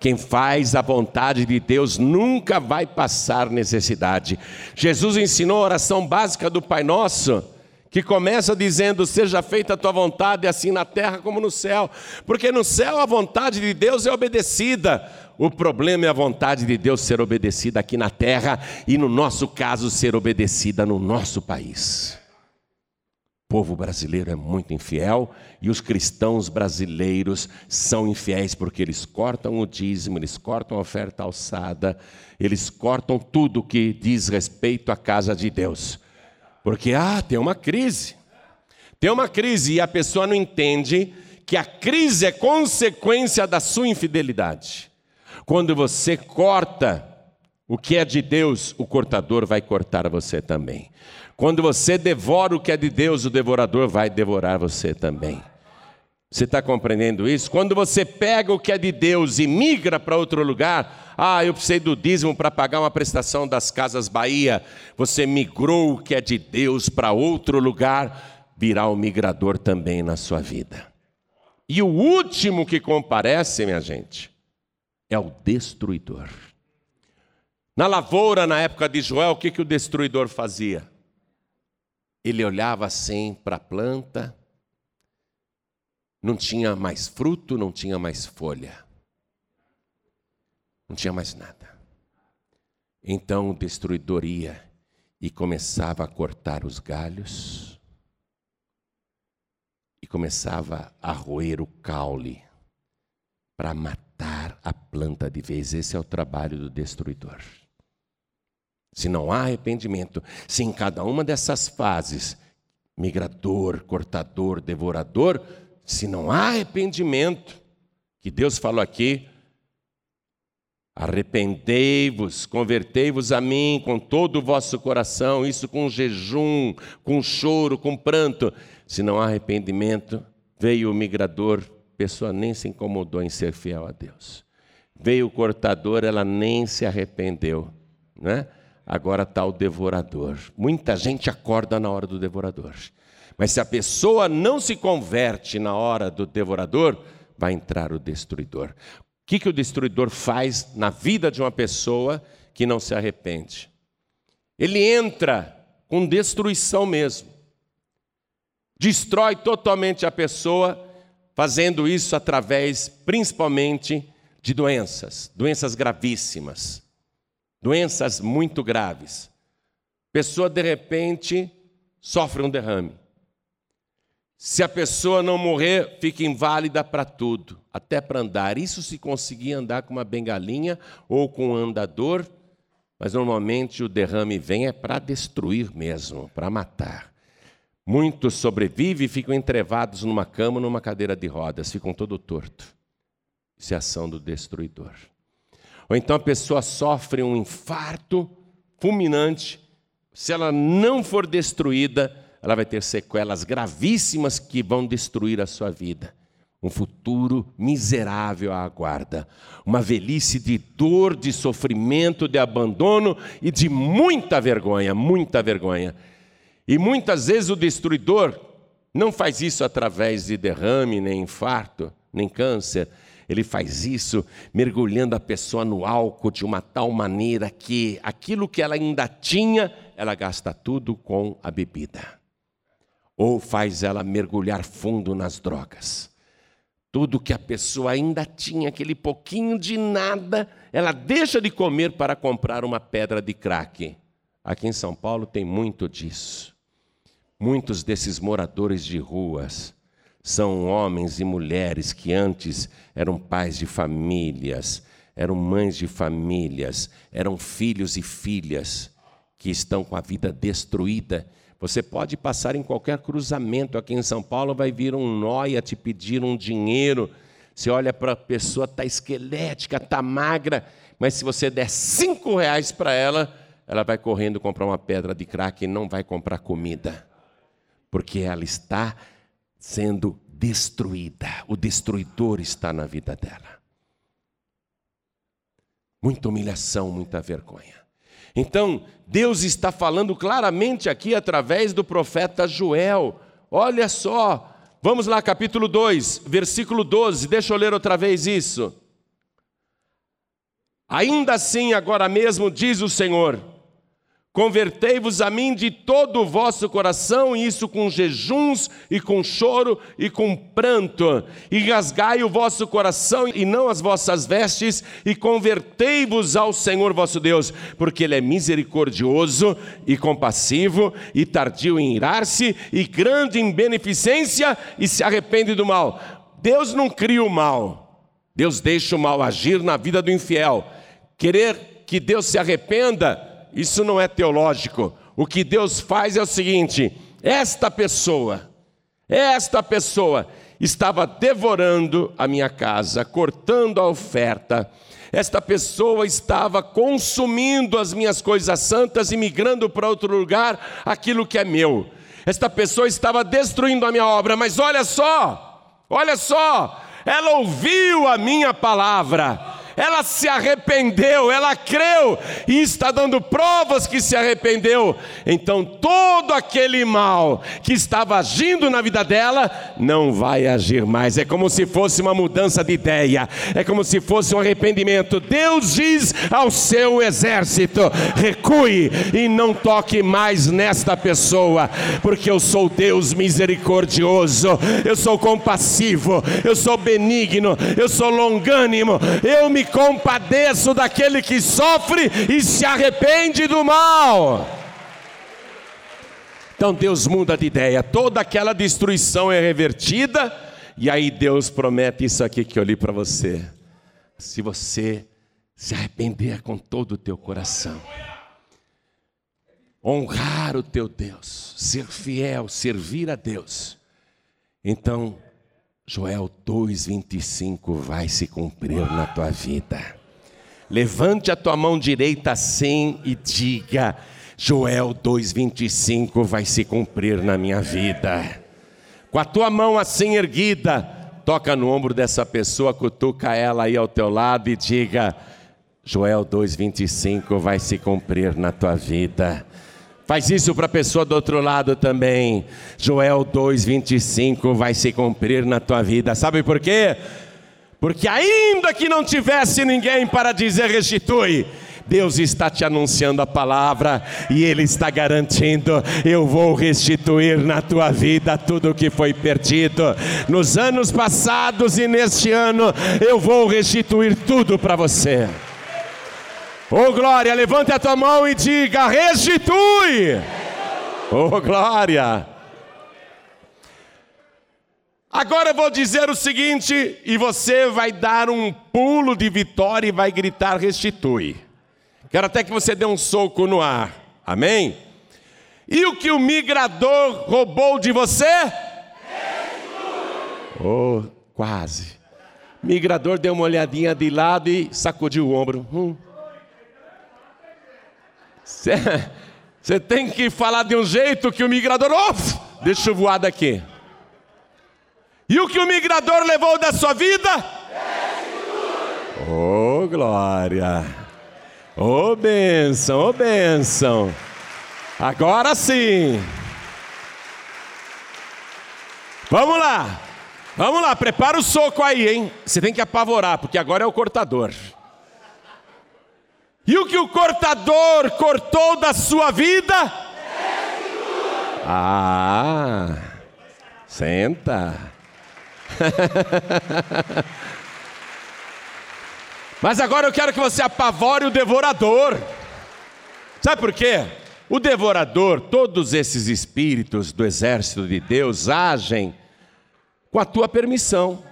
Quem faz a vontade de Deus nunca vai passar necessidade. Jesus ensinou a oração básica do Pai Nosso que começa dizendo: Seja feita a tua vontade, assim na terra como no céu, porque no céu a vontade de Deus é obedecida. O problema é a vontade de Deus ser obedecida aqui na terra e, no nosso caso, ser obedecida no nosso país. O povo brasileiro é muito infiel e os cristãos brasileiros são infiéis porque eles cortam o dízimo, eles cortam a oferta alçada, eles cortam tudo que diz respeito à casa de Deus. Porque, ah, tem uma crise. Tem uma crise e a pessoa não entende que a crise é consequência da sua infidelidade. Quando você corta o que é de Deus, o cortador vai cortar você também. Quando você devora o que é de Deus, o devorador vai devorar você também. Você está compreendendo isso? Quando você pega o que é de Deus e migra para outro lugar, ah, eu precisei do dízimo para pagar uma prestação das Casas Bahia. Você migrou o que é de Deus para outro lugar, virá o migrador também na sua vida. E o último que comparece, minha gente, é o destruidor. Na lavoura, na época de Joel, o que, que o destruidor fazia? Ele olhava assim para a planta, não tinha mais fruto, não tinha mais folha. Não tinha mais nada. Então o destruidor ia e começava a cortar os galhos e começava a roer o caule para matar a planta de vez. Esse é o trabalho do destruidor. Se não há arrependimento, se em cada uma dessas fases, migrador, cortador, devorador, se não há arrependimento, que Deus falou aqui, Arrependei-vos, convertei-vos a mim com todo o vosso coração, isso com jejum, com choro, com pranto. Se não há arrependimento, veio o migrador, pessoa nem se incomodou em ser fiel a Deus. Veio o cortador, ela nem se arrependeu, né? Agora está o devorador. Muita gente acorda na hora do devorador. Mas se a pessoa não se converte na hora do devorador, vai entrar o destruidor que, que o destruidor faz na vida de uma pessoa que não se arrepende? Ele entra com destruição mesmo. Destrói totalmente a pessoa, fazendo isso através, principalmente, de doenças, doenças gravíssimas, doenças muito graves. Pessoa, de repente, sofre um derrame. Se a pessoa não morrer, fica inválida para tudo, até para andar. Isso se conseguir andar com uma bengalinha ou com um andador, mas normalmente o derrame vem é para destruir mesmo, para matar. Muitos sobrevivem e ficam entrevados numa cama, numa cadeira de rodas, ficam todo torto. Isso é ação do destruidor. Ou então a pessoa sofre um infarto fulminante, se ela não for destruída, ela vai ter sequelas gravíssimas que vão destruir a sua vida. Um futuro miserável a aguarda. Uma velhice de dor, de sofrimento, de abandono e de muita vergonha, muita vergonha. E muitas vezes o destruidor não faz isso através de derrame, nem infarto, nem câncer. Ele faz isso mergulhando a pessoa no álcool de uma tal maneira que aquilo que ela ainda tinha, ela gasta tudo com a bebida ou faz ela mergulhar fundo nas drogas. Tudo que a pessoa ainda tinha, aquele pouquinho de nada, ela deixa de comer para comprar uma pedra de crack. Aqui em São Paulo tem muito disso. Muitos desses moradores de ruas são homens e mulheres que antes eram pais de famílias, eram mães de famílias, eram filhos e filhas que estão com a vida destruída você pode passar em qualquer cruzamento aqui em São Paulo, vai vir um nóia te pedir um dinheiro. Você olha para a pessoa, está esquelética, está magra, mas se você der cinco reais para ela, ela vai correndo comprar uma pedra de crack e não vai comprar comida, porque ela está sendo destruída. O destruidor está na vida dela. Muita humilhação, muita vergonha. Então, Deus está falando claramente aqui através do profeta Joel. Olha só, vamos lá, capítulo 2, versículo 12, deixa eu ler outra vez isso. Ainda assim, agora mesmo, diz o Senhor: Convertei-vos a mim de todo o vosso coração, e isso com jejuns, e com choro, e com pranto, e rasgai o vosso coração, e não as vossas vestes, e convertei-vos ao Senhor vosso Deus, porque Ele é misericordioso e compassivo, e tardio em irar-se, e grande em beneficência, e se arrepende do mal. Deus não cria o mal, Deus deixa o mal agir na vida do infiel. Querer que Deus se arrependa, isso não é teológico. O que Deus faz é o seguinte: esta pessoa, esta pessoa estava devorando a minha casa, cortando a oferta. Esta pessoa estava consumindo as minhas coisas santas e migrando para outro lugar aquilo que é meu. Esta pessoa estava destruindo a minha obra, mas olha só, olha só, ela ouviu a minha palavra ela se arrependeu, ela creu e está dando provas que se arrependeu. Então, todo aquele mal que estava agindo na vida dela não vai agir mais. É como se fosse uma mudança de ideia, é como se fosse um arrependimento. Deus diz ao seu exército: recue e não toque mais nesta pessoa, porque eu sou Deus misericordioso, eu sou compassivo, eu sou benigno, eu sou longânimo, eu me compadeço daquele que sofre e se arrepende do mal. Então Deus muda de ideia, toda aquela destruição é revertida, e aí Deus promete isso aqui que eu li para você. Se você se arrepender com todo o teu coração, honrar o teu Deus, ser fiel, servir a Deus, então Joel 2,25 vai se cumprir na tua vida. Levante a tua mão direita assim e diga: Joel 2,25 vai se cumprir na minha vida. Com a tua mão assim erguida, toca no ombro dessa pessoa, cutuca ela aí ao teu lado e diga: Joel 2,25 vai se cumprir na tua vida. Faz isso para a pessoa do outro lado também. Joel 2,25 vai se cumprir na tua vida. Sabe por quê? Porque ainda que não tivesse ninguém para dizer restitui, Deus está te anunciando a palavra e Ele está garantindo: eu vou restituir na tua vida tudo o que foi perdido. Nos anos passados e neste ano, eu vou restituir tudo para você. Oh glória, levante a tua mão e diga: restitui. Oh glória. Agora eu vou dizer o seguinte, e você vai dar um pulo de vitória e vai gritar: restitui. Quero até que você dê um soco no ar, amém? E o que o migrador roubou de você? Restitui. Oh, quase. Migrador deu uma olhadinha de lado e sacudiu o ombro. Hum. Você tem que falar de um jeito que o migrador, oh, deixa eu voar daqui. E o que o migrador levou da sua vida? Oh, glória! Oh, bênção, oh, bênção! Agora sim! Vamos lá! Vamos lá, prepara o soco aí, hein? Você tem que apavorar, porque agora é o cortador. E o que o cortador cortou da sua vida? Ah, senta. Mas agora eu quero que você apavore o devorador. Sabe por quê? O devorador, todos esses espíritos do exército de Deus agem com a tua permissão.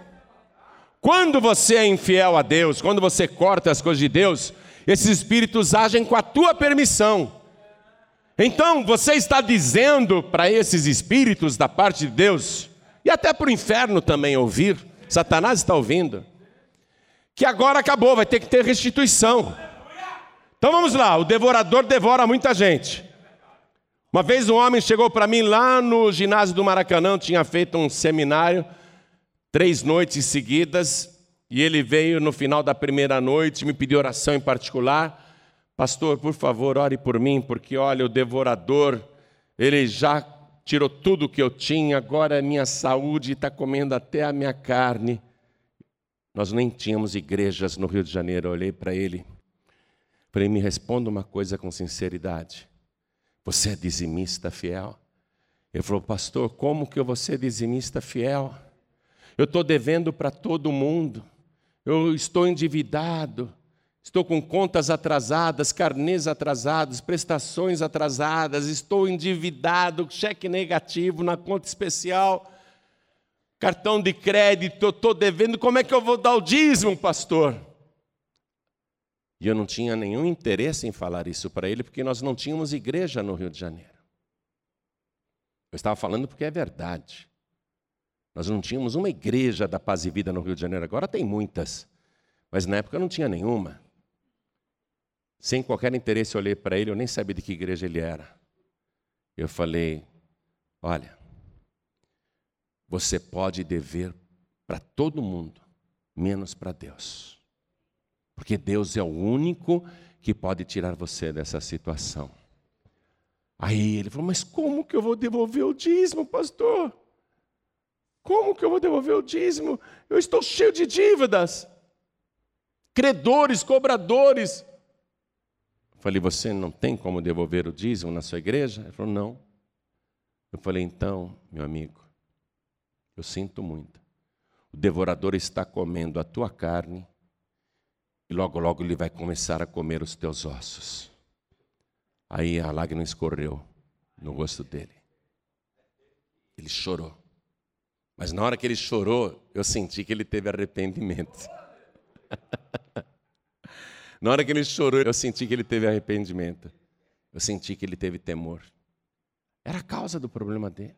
Quando você é infiel a Deus, quando você corta as coisas de Deus, esses espíritos agem com a tua permissão. Então, você está dizendo para esses espíritos da parte de Deus, e até para o inferno também ouvir, Satanás está ouvindo, que agora acabou, vai ter que ter restituição. Então vamos lá, o devorador devora muita gente. Uma vez um homem chegou para mim lá no ginásio do Maracanã, tinha feito um seminário, três noites seguidas, e ele veio no final da primeira noite, me pediu oração em particular. Pastor, por favor, ore por mim, porque olha, o devorador, ele já tirou tudo que eu tinha, agora a minha saúde está comendo até a minha carne. Nós nem tínhamos igrejas no Rio de Janeiro. Eu olhei para ele, falei: me responda uma coisa com sinceridade. Você é dizimista fiel? Ele falou, pastor, como que eu vou ser dizimista fiel? Eu estou devendo para todo mundo, eu estou endividado, Estou com contas atrasadas, carnês atrasados, prestações atrasadas, estou endividado, cheque negativo na conta especial, cartão de crédito, estou devendo, como é que eu vou dar o dízimo, pastor? E eu não tinha nenhum interesse em falar isso para ele, porque nós não tínhamos igreja no Rio de Janeiro. Eu estava falando porque é verdade. Nós não tínhamos uma igreja da paz e vida no Rio de Janeiro, agora tem muitas, mas na época não tinha nenhuma. Sem qualquer interesse, eu olhei para ele, eu nem sabia de que igreja ele era. Eu falei: Olha, você pode dever para todo mundo, menos para Deus. Porque Deus é o único que pode tirar você dessa situação. Aí ele falou: Mas como que eu vou devolver o dízimo, pastor? Como que eu vou devolver o dízimo? Eu estou cheio de dívidas, credores, cobradores. Falei, você não tem como devolver o dízimo na sua igreja? Ele falou, não. Eu falei, então, meu amigo, eu sinto muito. O devorador está comendo a tua carne e logo, logo ele vai começar a comer os teus ossos. Aí a lágrima escorreu no rosto dele. Ele chorou. Mas na hora que ele chorou, eu senti que ele teve arrependimento. Na hora que ele chorou, eu senti que ele teve arrependimento. Eu senti que ele teve temor. Era a causa do problema dele.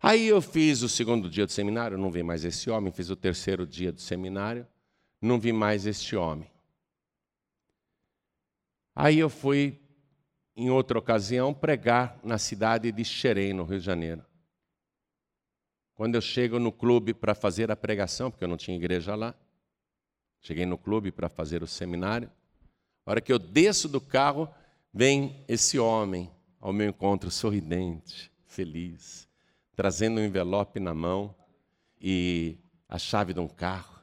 Aí eu fiz o segundo dia do seminário, não vi mais esse homem. Fiz o terceiro dia do seminário, não vi mais este homem. Aí eu fui, em outra ocasião, pregar na cidade de Xerém, no Rio de Janeiro. Quando eu chego no clube para fazer a pregação, porque eu não tinha igreja lá, cheguei no clube para fazer o seminário. A hora que eu desço do carro, vem esse homem ao meu encontro, sorridente, feliz, trazendo um envelope na mão e a chave de um carro.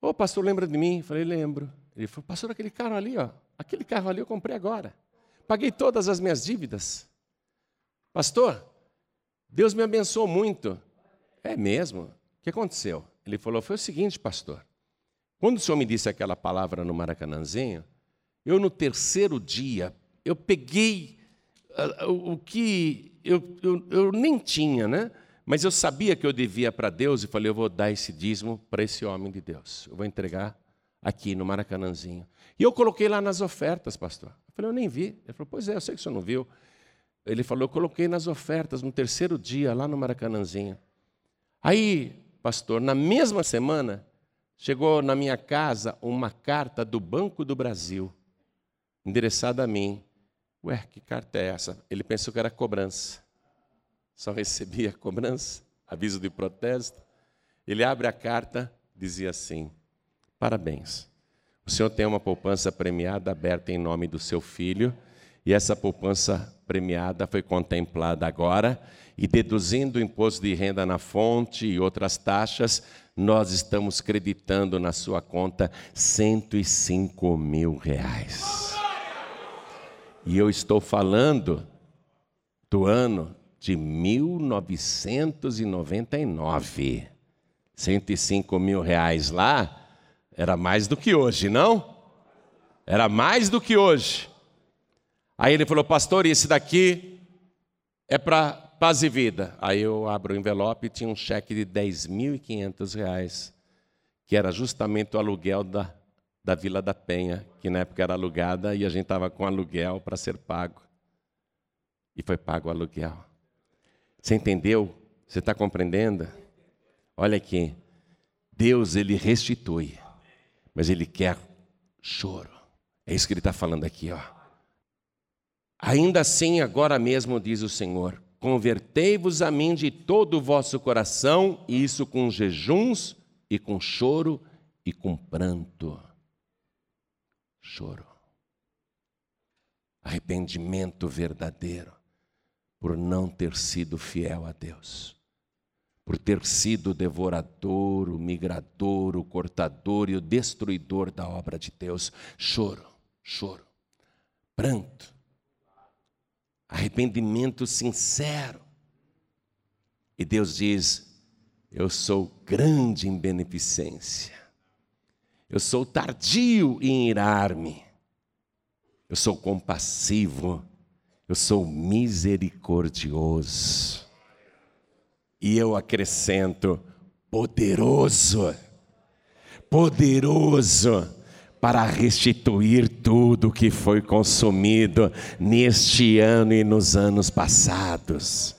Ô, pastor, lembra de mim? Eu falei, lembro. Ele falou, pastor, aquele carro ali, ó, aquele carro ali eu comprei agora. Paguei todas as minhas dívidas. Pastor, Deus me abençoou muito. É mesmo? O que aconteceu? Ele falou, foi o seguinte, pastor. Quando o senhor me disse aquela palavra no Maracanãzinho, eu no terceiro dia, eu peguei uh, o, o que eu, eu, eu nem tinha, né? Mas eu sabia que eu devia para Deus e falei, eu vou dar esse dízimo para esse homem de Deus. Eu vou entregar aqui no Maracanãzinho. E eu coloquei lá nas ofertas, pastor. Eu falei, eu nem vi. Ele falou, pois é, eu sei que o senhor não viu. Ele falou, eu coloquei nas ofertas no terceiro dia, lá no Maracanãzinho. Aí, pastor, na mesma semana, chegou na minha casa uma carta do Banco do Brasil, endereçada a mim. Ué, que carta é essa? Ele pensou que era cobrança só recebia cobrança, aviso de protesto. Ele abre a carta, dizia assim: Parabéns, o senhor tem uma poupança premiada aberta em nome do seu filho, e essa poupança premiada foi contemplada agora, e deduzindo o imposto de renda na fonte e outras taxas, nós estamos creditando na sua conta 105 mil reais. E eu estou falando do ano de 1999. 105 mil reais lá era mais do que hoje, não? Era mais do que hoje. Aí ele falou, pastor, esse daqui é para paz e vida. Aí eu abro o envelope e tinha um cheque de 10.500 reais, que era justamente o aluguel da, da Vila da Penha, que na época era alugada e a gente estava com aluguel para ser pago. E foi pago o aluguel. Você entendeu? Você está compreendendo? Olha aqui, Deus ele restitui, mas ele quer choro. É isso que ele está falando aqui, ó. Ainda assim, agora mesmo diz o Senhor: convertei-vos a mim de todo o vosso coração, e isso com jejuns e com choro e com pranto. Choro. Arrependimento verdadeiro por não ter sido fiel a Deus, por ter sido o devorador, o migrador, o cortador e o destruidor da obra de Deus. Choro, choro, pranto, arrependimento sincero. E Deus diz: Eu sou grande em beneficência, eu sou tardio em irar-me, eu sou compassivo eu sou misericordioso. E eu acrescento, poderoso, poderoso para restituir tudo que foi consumido neste ano e nos anos passados.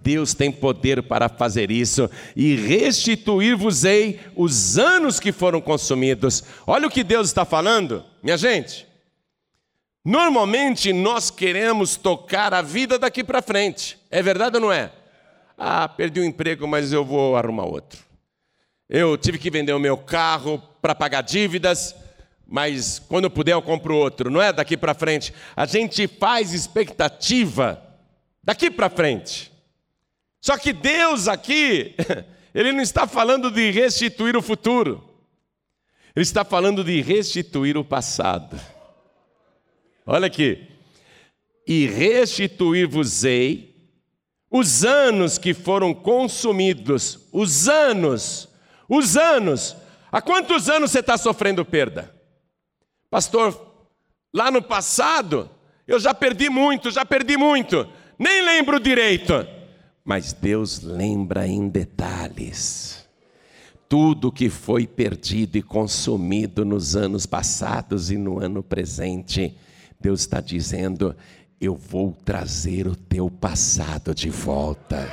Deus tem poder para fazer isso e restituir-vos-ei os anos que foram consumidos. Olha o que Deus está falando, minha gente. Normalmente nós queremos tocar a vida daqui para frente. É verdade ou não é? Ah, perdi o um emprego, mas eu vou arrumar outro. Eu tive que vender o meu carro para pagar dívidas, mas quando eu puder eu compro outro. Não é daqui para frente. A gente faz expectativa daqui para frente. Só que Deus aqui, ele não está falando de restituir o futuro. Ele está falando de restituir o passado. Olha aqui. E restituir-vos-ei os anos que foram consumidos, os anos, os anos. Há quantos anos você está sofrendo perda? Pastor, lá no passado, eu já perdi muito, já perdi muito, nem lembro direito. Mas Deus lembra em detalhes. Tudo que foi perdido e consumido nos anos passados e no ano presente Deus está dizendo: eu vou trazer o teu passado de volta.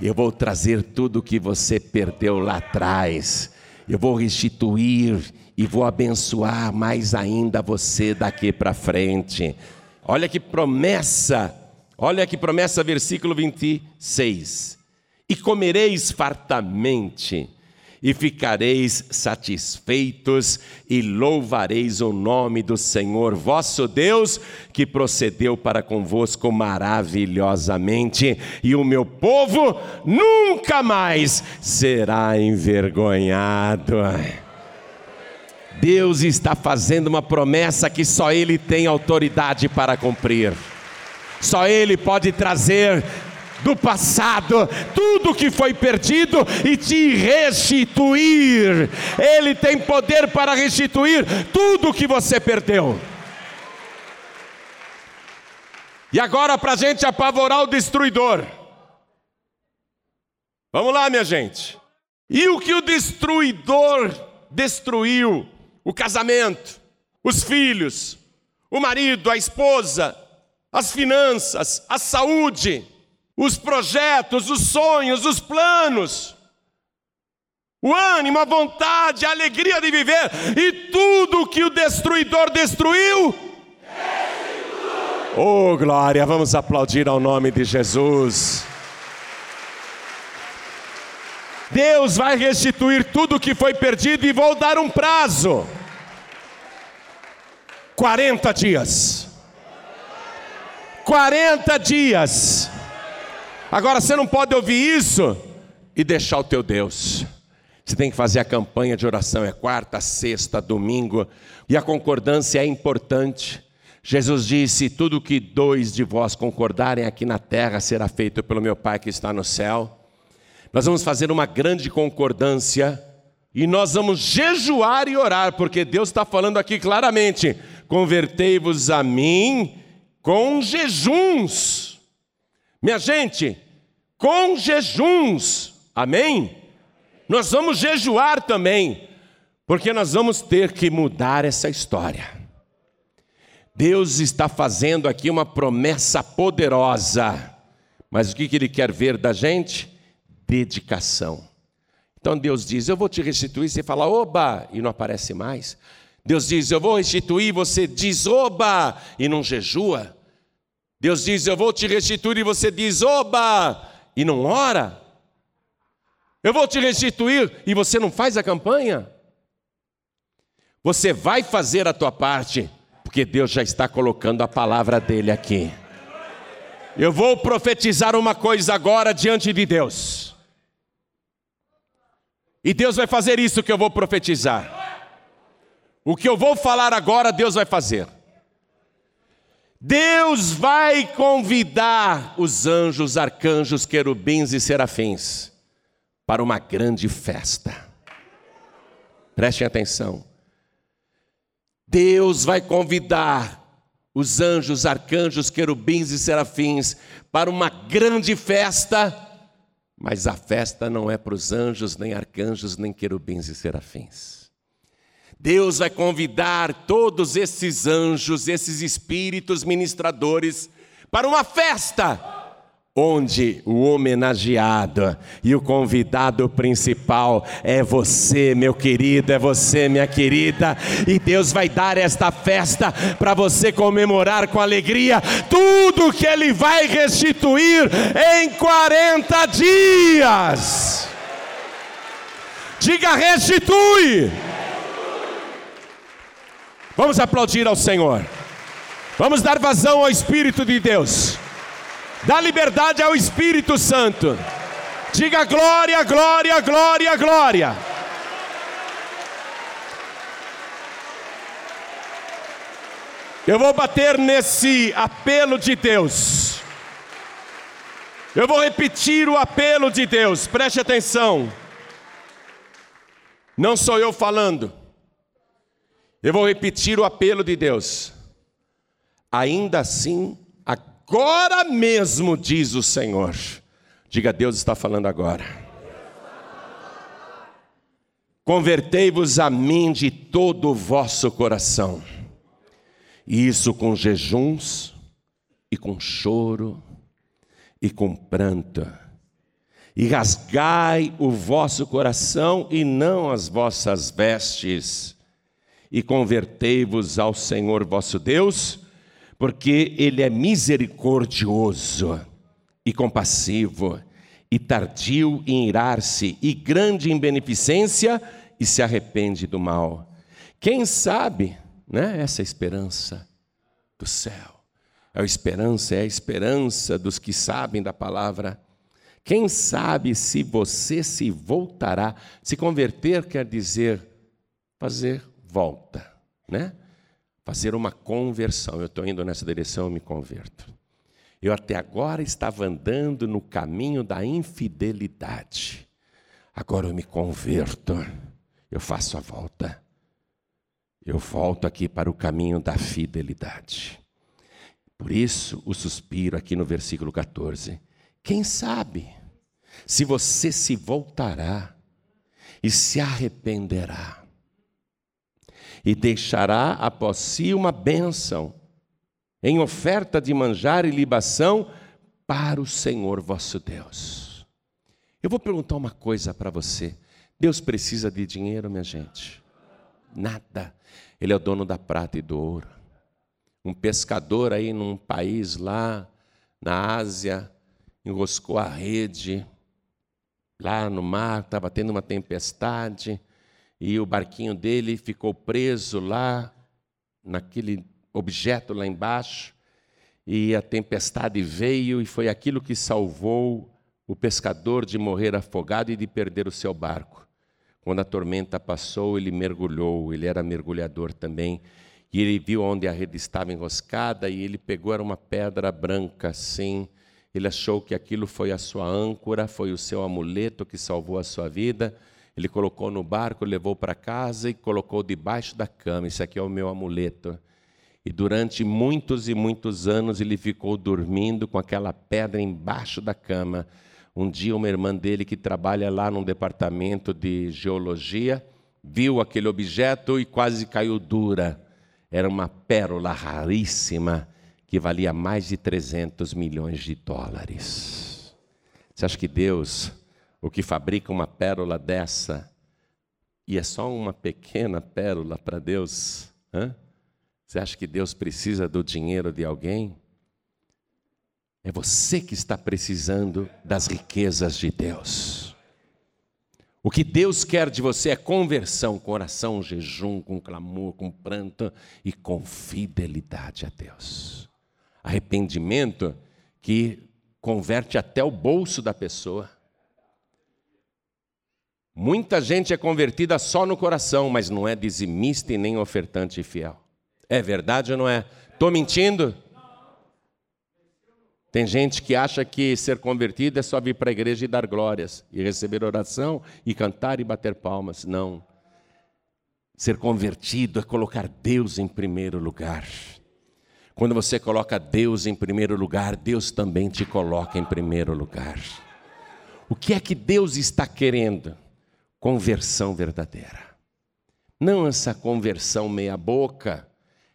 Eu vou trazer tudo que você perdeu lá atrás. eu vou restituir e vou abençoar mais ainda você daqui para frente. Olha que promessa, olha que promessa, versículo 26. E comereis fartamente e ficareis satisfeitos e louvareis o nome do Senhor vosso Deus, que procedeu para convosco maravilhosamente, e o meu povo nunca mais será envergonhado. Deus está fazendo uma promessa que só Ele tem autoridade para cumprir. Só Ele pode trazer do passado, tudo que foi perdido e te restituir. Ele tem poder para restituir tudo que você perdeu. E agora, para a gente apavorar o destruidor. Vamos lá, minha gente. E o que o destruidor destruiu? O casamento, os filhos, o marido, a esposa, as finanças, a saúde os projetos, os sonhos, os planos, o ânimo, a vontade, a alegria de viver e tudo que o destruidor destruiu. Oh, glória, vamos aplaudir ao nome de Jesus. Deus vai restituir tudo que foi perdido e vou dar um prazo. 40 dias. 40 dias. Agora você não pode ouvir isso e deixar o teu Deus. Você tem que fazer a campanha de oração, é quarta, sexta, domingo, e a concordância é importante. Jesus disse: Tudo que dois de vós concordarem aqui na terra será feito pelo meu Pai que está no céu. Nós vamos fazer uma grande concordância e nós vamos jejuar e orar, porque Deus está falando aqui claramente: convertei-vos a mim com jejuns. Minha gente, com jejuns, amém? Nós vamos jejuar também, porque nós vamos ter que mudar essa história. Deus está fazendo aqui uma promessa poderosa, mas o que Ele quer ver da gente? Dedicação. Então Deus diz: Eu vou te restituir. Você fala, oba, e não aparece mais. Deus diz: Eu vou restituir. Você diz, oba, e não jejua. Deus diz: Eu vou te restituir. E você diz, oba, e não ora? Eu vou te restituir e você não faz a campanha? Você vai fazer a tua parte, porque Deus já está colocando a palavra dele aqui. Eu vou profetizar uma coisa agora diante de Deus. E Deus vai fazer isso que eu vou profetizar. O que eu vou falar agora, Deus vai fazer. Deus vai convidar os anjos, arcanjos, querubins e serafins para uma grande festa. Prestem atenção. Deus vai convidar os anjos, arcanjos, querubins e serafins para uma grande festa, mas a festa não é para os anjos, nem arcanjos, nem querubins e serafins. Deus vai convidar todos esses anjos, esses espíritos ministradores, para uma festa, onde o homenageado e o convidado principal é você, meu querido, é você, minha querida, e Deus vai dar esta festa para você comemorar com alegria tudo que Ele vai restituir em 40 dias. Diga restitui. Vamos aplaudir ao Senhor. Vamos dar vazão ao Espírito de Deus. Dá liberdade ao Espírito Santo. Diga glória, glória, glória, glória. Eu vou bater nesse apelo de Deus. Eu vou repetir o apelo de Deus, preste atenção. Não sou eu falando. Eu vou repetir o apelo de Deus. Ainda assim, agora mesmo, diz o Senhor. Diga, Deus está falando agora. Convertei-vos a mim de todo o vosso coração, e isso com jejuns, e com choro, e com pranto, e rasgai o vosso coração e não as vossas vestes, e convertei-vos ao Senhor vosso Deus, porque Ele é misericordioso e compassivo, e tardio em irar-se, e grande em beneficência, e se arrepende do mal. Quem sabe, né, essa esperança do céu. É a esperança, é a esperança dos que sabem da palavra. Quem sabe se você se voltará. Se converter quer dizer fazer volta, né? Fazer uma conversão. Eu estou indo nessa direção, eu me converto. Eu até agora estava andando no caminho da infidelidade. Agora eu me converto. Eu faço a volta. Eu volto aqui para o caminho da fidelidade. Por isso, o suspiro aqui no versículo 14. Quem sabe se você se voltará e se arrependerá e deixará após si uma bênção em oferta de manjar e libação para o Senhor vosso Deus. Eu vou perguntar uma coisa para você. Deus precisa de dinheiro, minha gente? Nada. Ele é o dono da prata e do ouro. Um pescador aí num país lá na Ásia enroscou a rede lá no mar, estava tendo uma tempestade e o barquinho dele ficou preso lá naquele objeto lá embaixo, e a tempestade veio e foi aquilo que salvou o pescador de morrer afogado e de perder o seu barco. Quando a tormenta passou, ele mergulhou, ele era mergulhador também, e ele viu onde a rede estava enroscada e ele pegou era uma pedra branca assim. Ele achou que aquilo foi a sua âncora, foi o seu amuleto que salvou a sua vida. Ele colocou no barco, levou para casa e colocou debaixo da cama. Isso aqui é o meu amuleto. E durante muitos e muitos anos ele ficou dormindo com aquela pedra embaixo da cama. Um dia, uma irmã dele que trabalha lá num departamento de geologia viu aquele objeto e quase caiu dura. Era uma pérola raríssima que valia mais de 300 milhões de dólares. Você acha que Deus, o que fabrica uma pérola dessa, e é só uma pequena pérola para Deus? Hã? Você acha que Deus precisa do dinheiro de alguém? É você que está precisando das riquezas de Deus. O que Deus quer de você é conversão, com oração, jejum, com clamor, com pranto e com fidelidade a Deus. Arrependimento que converte até o bolso da pessoa. Muita gente é convertida só no coração, mas não é dizimista e nem ofertante fiel. É verdade ou não é? Estou mentindo? Tem gente que acha que ser convertido é só vir para a igreja e dar glórias, e receber oração, e cantar e bater palmas. Não. Ser convertido é colocar Deus em primeiro lugar. Quando você coloca Deus em primeiro lugar, Deus também te coloca em primeiro lugar. O que é que Deus está querendo? Conversão verdadeira. Não essa conversão meia-boca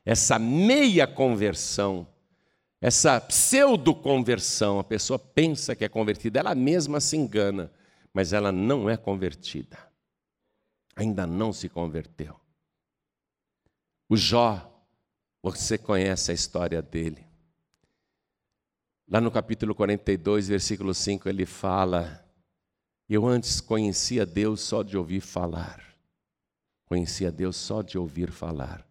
essa meia conversão, essa pseudo-conversão, a pessoa pensa que é convertida, ela mesma se engana, mas ela não é convertida. Ainda não se converteu. O Jó, você conhece a história dele. Lá no capítulo 42, versículo 5, ele fala: Eu antes conhecia Deus só de ouvir falar. Conhecia Deus só de ouvir falar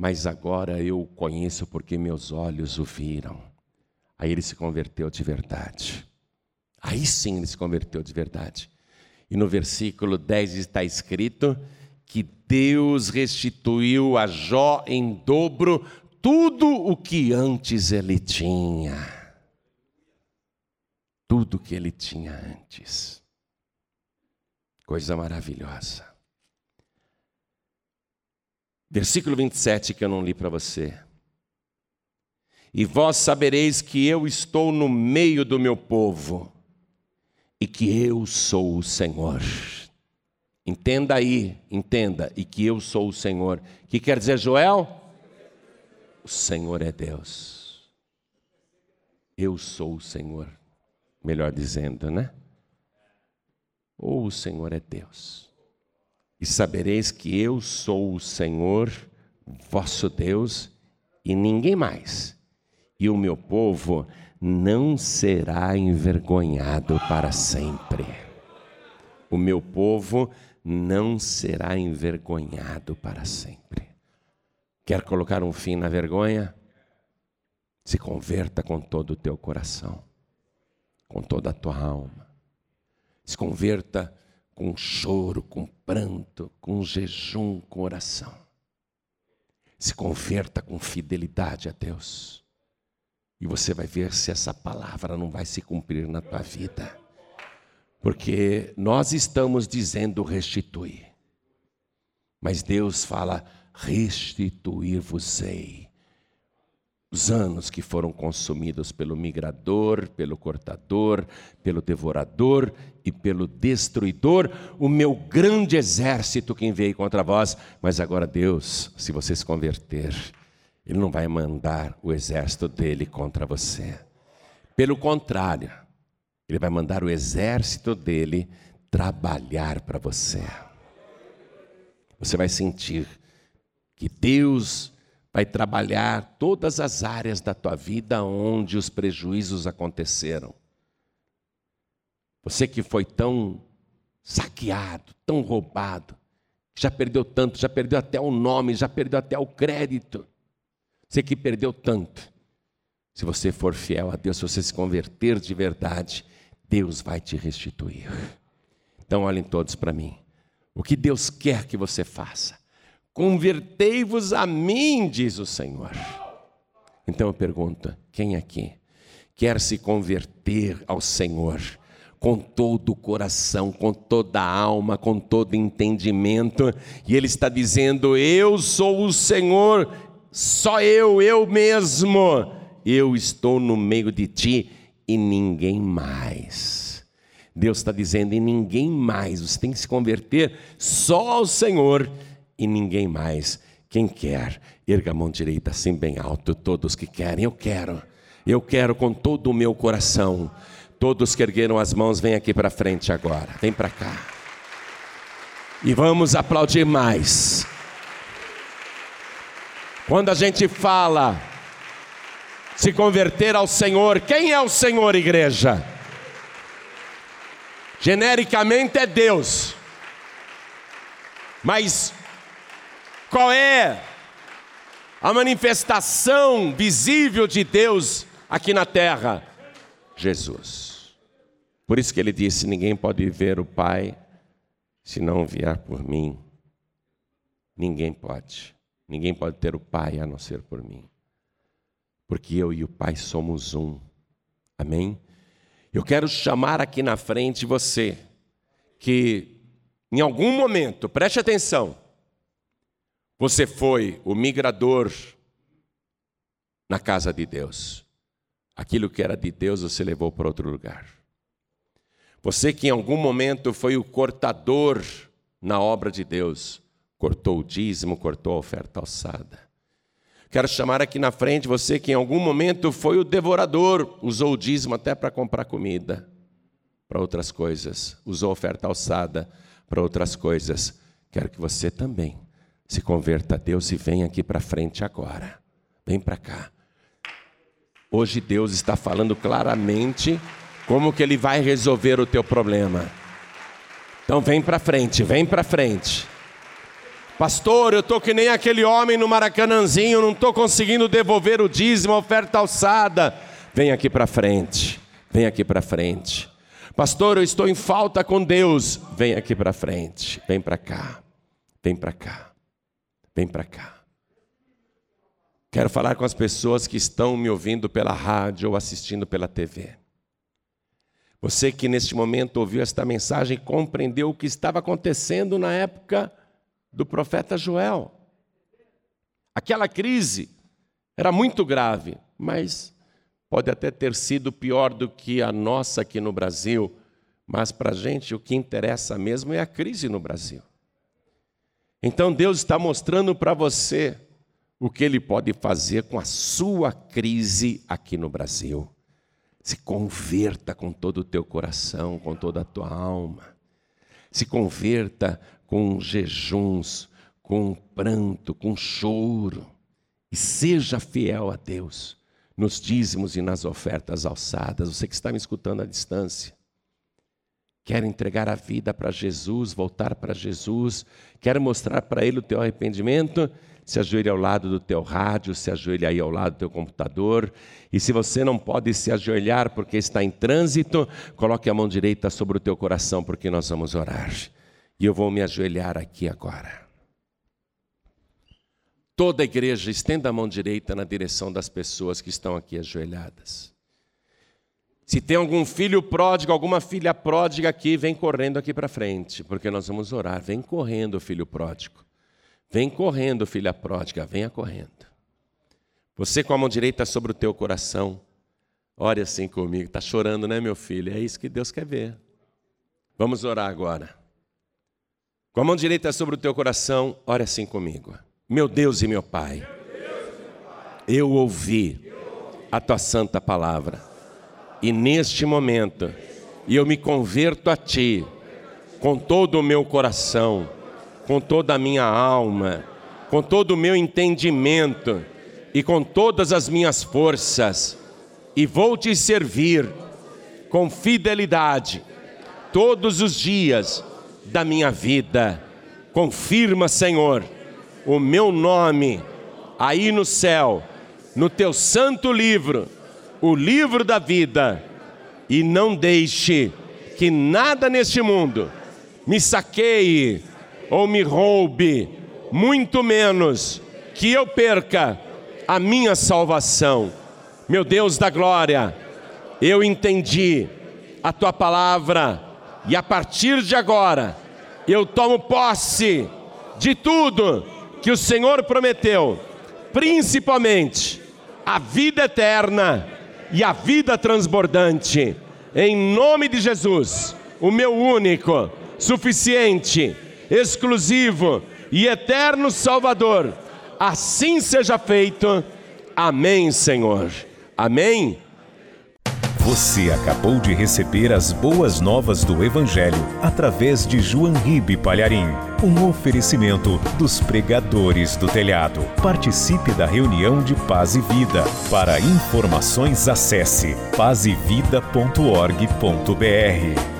mas agora eu o conheço porque meus olhos o viram. Aí ele se converteu de verdade. Aí sim ele se converteu de verdade. E no versículo 10 está escrito que Deus restituiu a Jó em dobro tudo o que antes ele tinha. Tudo que ele tinha antes. Coisa maravilhosa. Versículo 27 que eu não li para você. E vós sabereis que eu estou no meio do meu povo e que eu sou o Senhor. Entenda aí, entenda, e que eu sou o Senhor. O que quer dizer Joel? O Senhor é Deus. Eu sou o Senhor. Melhor dizendo, né? Ou o Senhor é Deus. E sabereis que eu sou o Senhor, vosso Deus, e ninguém mais. E o meu povo não será envergonhado para sempre. O meu povo não será envergonhado para sempre. Quer colocar um fim na vergonha? Se converta com todo o teu coração, com toda a tua alma. Se converta com choro, com pranto, com jejum, com oração. Se converta com fidelidade a Deus. E você vai ver se essa palavra não vai se cumprir na tua vida. Porque nós estamos dizendo restituir. Mas Deus fala restituir-vos-ei. Os anos que foram consumidos pelo migrador, pelo cortador, pelo devorador e pelo destruidor, o meu grande exército que enviei contra vós. Mas agora, Deus, se você se converter, Ele não vai mandar o exército dele contra você. Pelo contrário, Ele vai mandar o exército dele trabalhar para você. Você vai sentir que Deus vai trabalhar todas as áreas da tua vida onde os prejuízos aconteceram. Você que foi tão saqueado, tão roubado, já perdeu tanto, já perdeu até o nome, já perdeu até o crédito. Você que perdeu tanto. Se você for fiel a Deus, se você se converter de verdade, Deus vai te restituir. Então, olhem todos para mim. O que Deus quer que você faça? Convertei-vos a mim, diz o Senhor. Então eu pergunto: quem aqui quer se converter ao Senhor com todo o coração, com toda a alma, com todo entendimento? E Ele está dizendo: Eu sou o Senhor, só eu, eu mesmo. Eu estou no meio de ti e ninguém mais. Deus está dizendo, e ninguém mais, você tem que se converter só ao Senhor e ninguém mais. Quem quer, erga a mão direita assim bem alto. Todos que querem, eu quero. Eu quero com todo o meu coração. Todos que ergueram as mãos, vem aqui para frente agora. Vem para cá. E vamos aplaudir mais. Quando a gente fala se converter ao Senhor, quem é o Senhor, igreja? Genericamente é Deus. Mas qual é a manifestação visível de Deus aqui na terra? Jesus. Por isso que ele disse: Ninguém pode ver o Pai se não vier por mim. Ninguém pode. Ninguém pode ter o Pai a não ser por mim. Porque eu e o Pai somos um. Amém? Eu quero chamar aqui na frente você que em algum momento, preste atenção, você foi o migrador na casa de Deus. Aquilo que era de Deus você levou para outro lugar. Você que em algum momento foi o cortador na obra de Deus, cortou o dízimo, cortou a oferta alçada. Quero chamar aqui na frente você que em algum momento foi o devorador, usou o dízimo até para comprar comida, para outras coisas, usou a oferta alçada para outras coisas. Quero que você também se converta a Deus e vem aqui para frente agora. Vem para cá. Hoje Deus está falando claramente como que ele vai resolver o teu problema. Então vem para frente, vem para frente. Pastor, eu estou que nem aquele homem no Maracanãzinho, não estou conseguindo devolver o dízimo, a oferta alçada. Vem aqui para frente, vem aqui para frente. Pastor, eu estou em falta com Deus. Vem aqui para frente, vem para cá, vem para cá. Vem para cá. Quero falar com as pessoas que estão me ouvindo pela rádio ou assistindo pela TV. Você que neste momento ouviu esta mensagem compreendeu o que estava acontecendo na época do profeta Joel. Aquela crise era muito grave, mas pode até ter sido pior do que a nossa aqui no Brasil. Mas para a gente o que interessa mesmo é a crise no Brasil. Então Deus está mostrando para você o que Ele pode fazer com a sua crise aqui no Brasil. Se converta com todo o teu coração, com toda a tua alma. Se converta com jejuns, com pranto, com choro. E seja fiel a Deus nos dízimos e nas ofertas alçadas. Você que está me escutando à distância. Quer entregar a vida para Jesus, voltar para Jesus, quer mostrar para Ele o teu arrependimento? Se ajoelhe ao lado do teu rádio, se ajoelhe aí ao lado do teu computador. E se você não pode se ajoelhar porque está em trânsito, coloque a mão direita sobre o teu coração, porque nós vamos orar. E eu vou me ajoelhar aqui agora. Toda a igreja estenda a mão direita na direção das pessoas que estão aqui ajoelhadas. Se tem algum filho pródigo, alguma filha pródiga aqui, vem correndo aqui para frente, porque nós vamos orar. Vem correndo, filho pródigo. Vem correndo, filha pródiga, venha correndo. Você com a mão direita sobre o teu coração, ore assim comigo. Está chorando, né, meu filho? É isso que Deus quer ver. Vamos orar agora. Com a mão direita sobre o teu coração, ore assim comigo. Meu Deus e meu Pai, eu ouvi a tua santa palavra e neste momento eu me converto a ti com todo o meu coração, com toda a minha alma, com todo o meu entendimento e com todas as minhas forças e vou te servir com fidelidade todos os dias da minha vida. Confirma, Senhor o meu nome aí no céu, no teu santo livro, o livro da vida, e não deixe que nada neste mundo me saqueie ou me roube, muito menos que eu perca a minha salvação. Meu Deus da glória, eu entendi a tua palavra e a partir de agora eu tomo posse de tudo que o Senhor prometeu, principalmente a vida eterna e a vida transbordante. Em nome de Jesus, o meu único, suficiente, exclusivo e eterno Salvador. Assim seja feito. Amém, Senhor. Amém. Você acabou de receber as boas novas do Evangelho através de João Ribe Palharim. Um oferecimento dos pregadores do telhado. Participe da reunião de Paz e Vida. Para informações, acesse pazevida.org.br.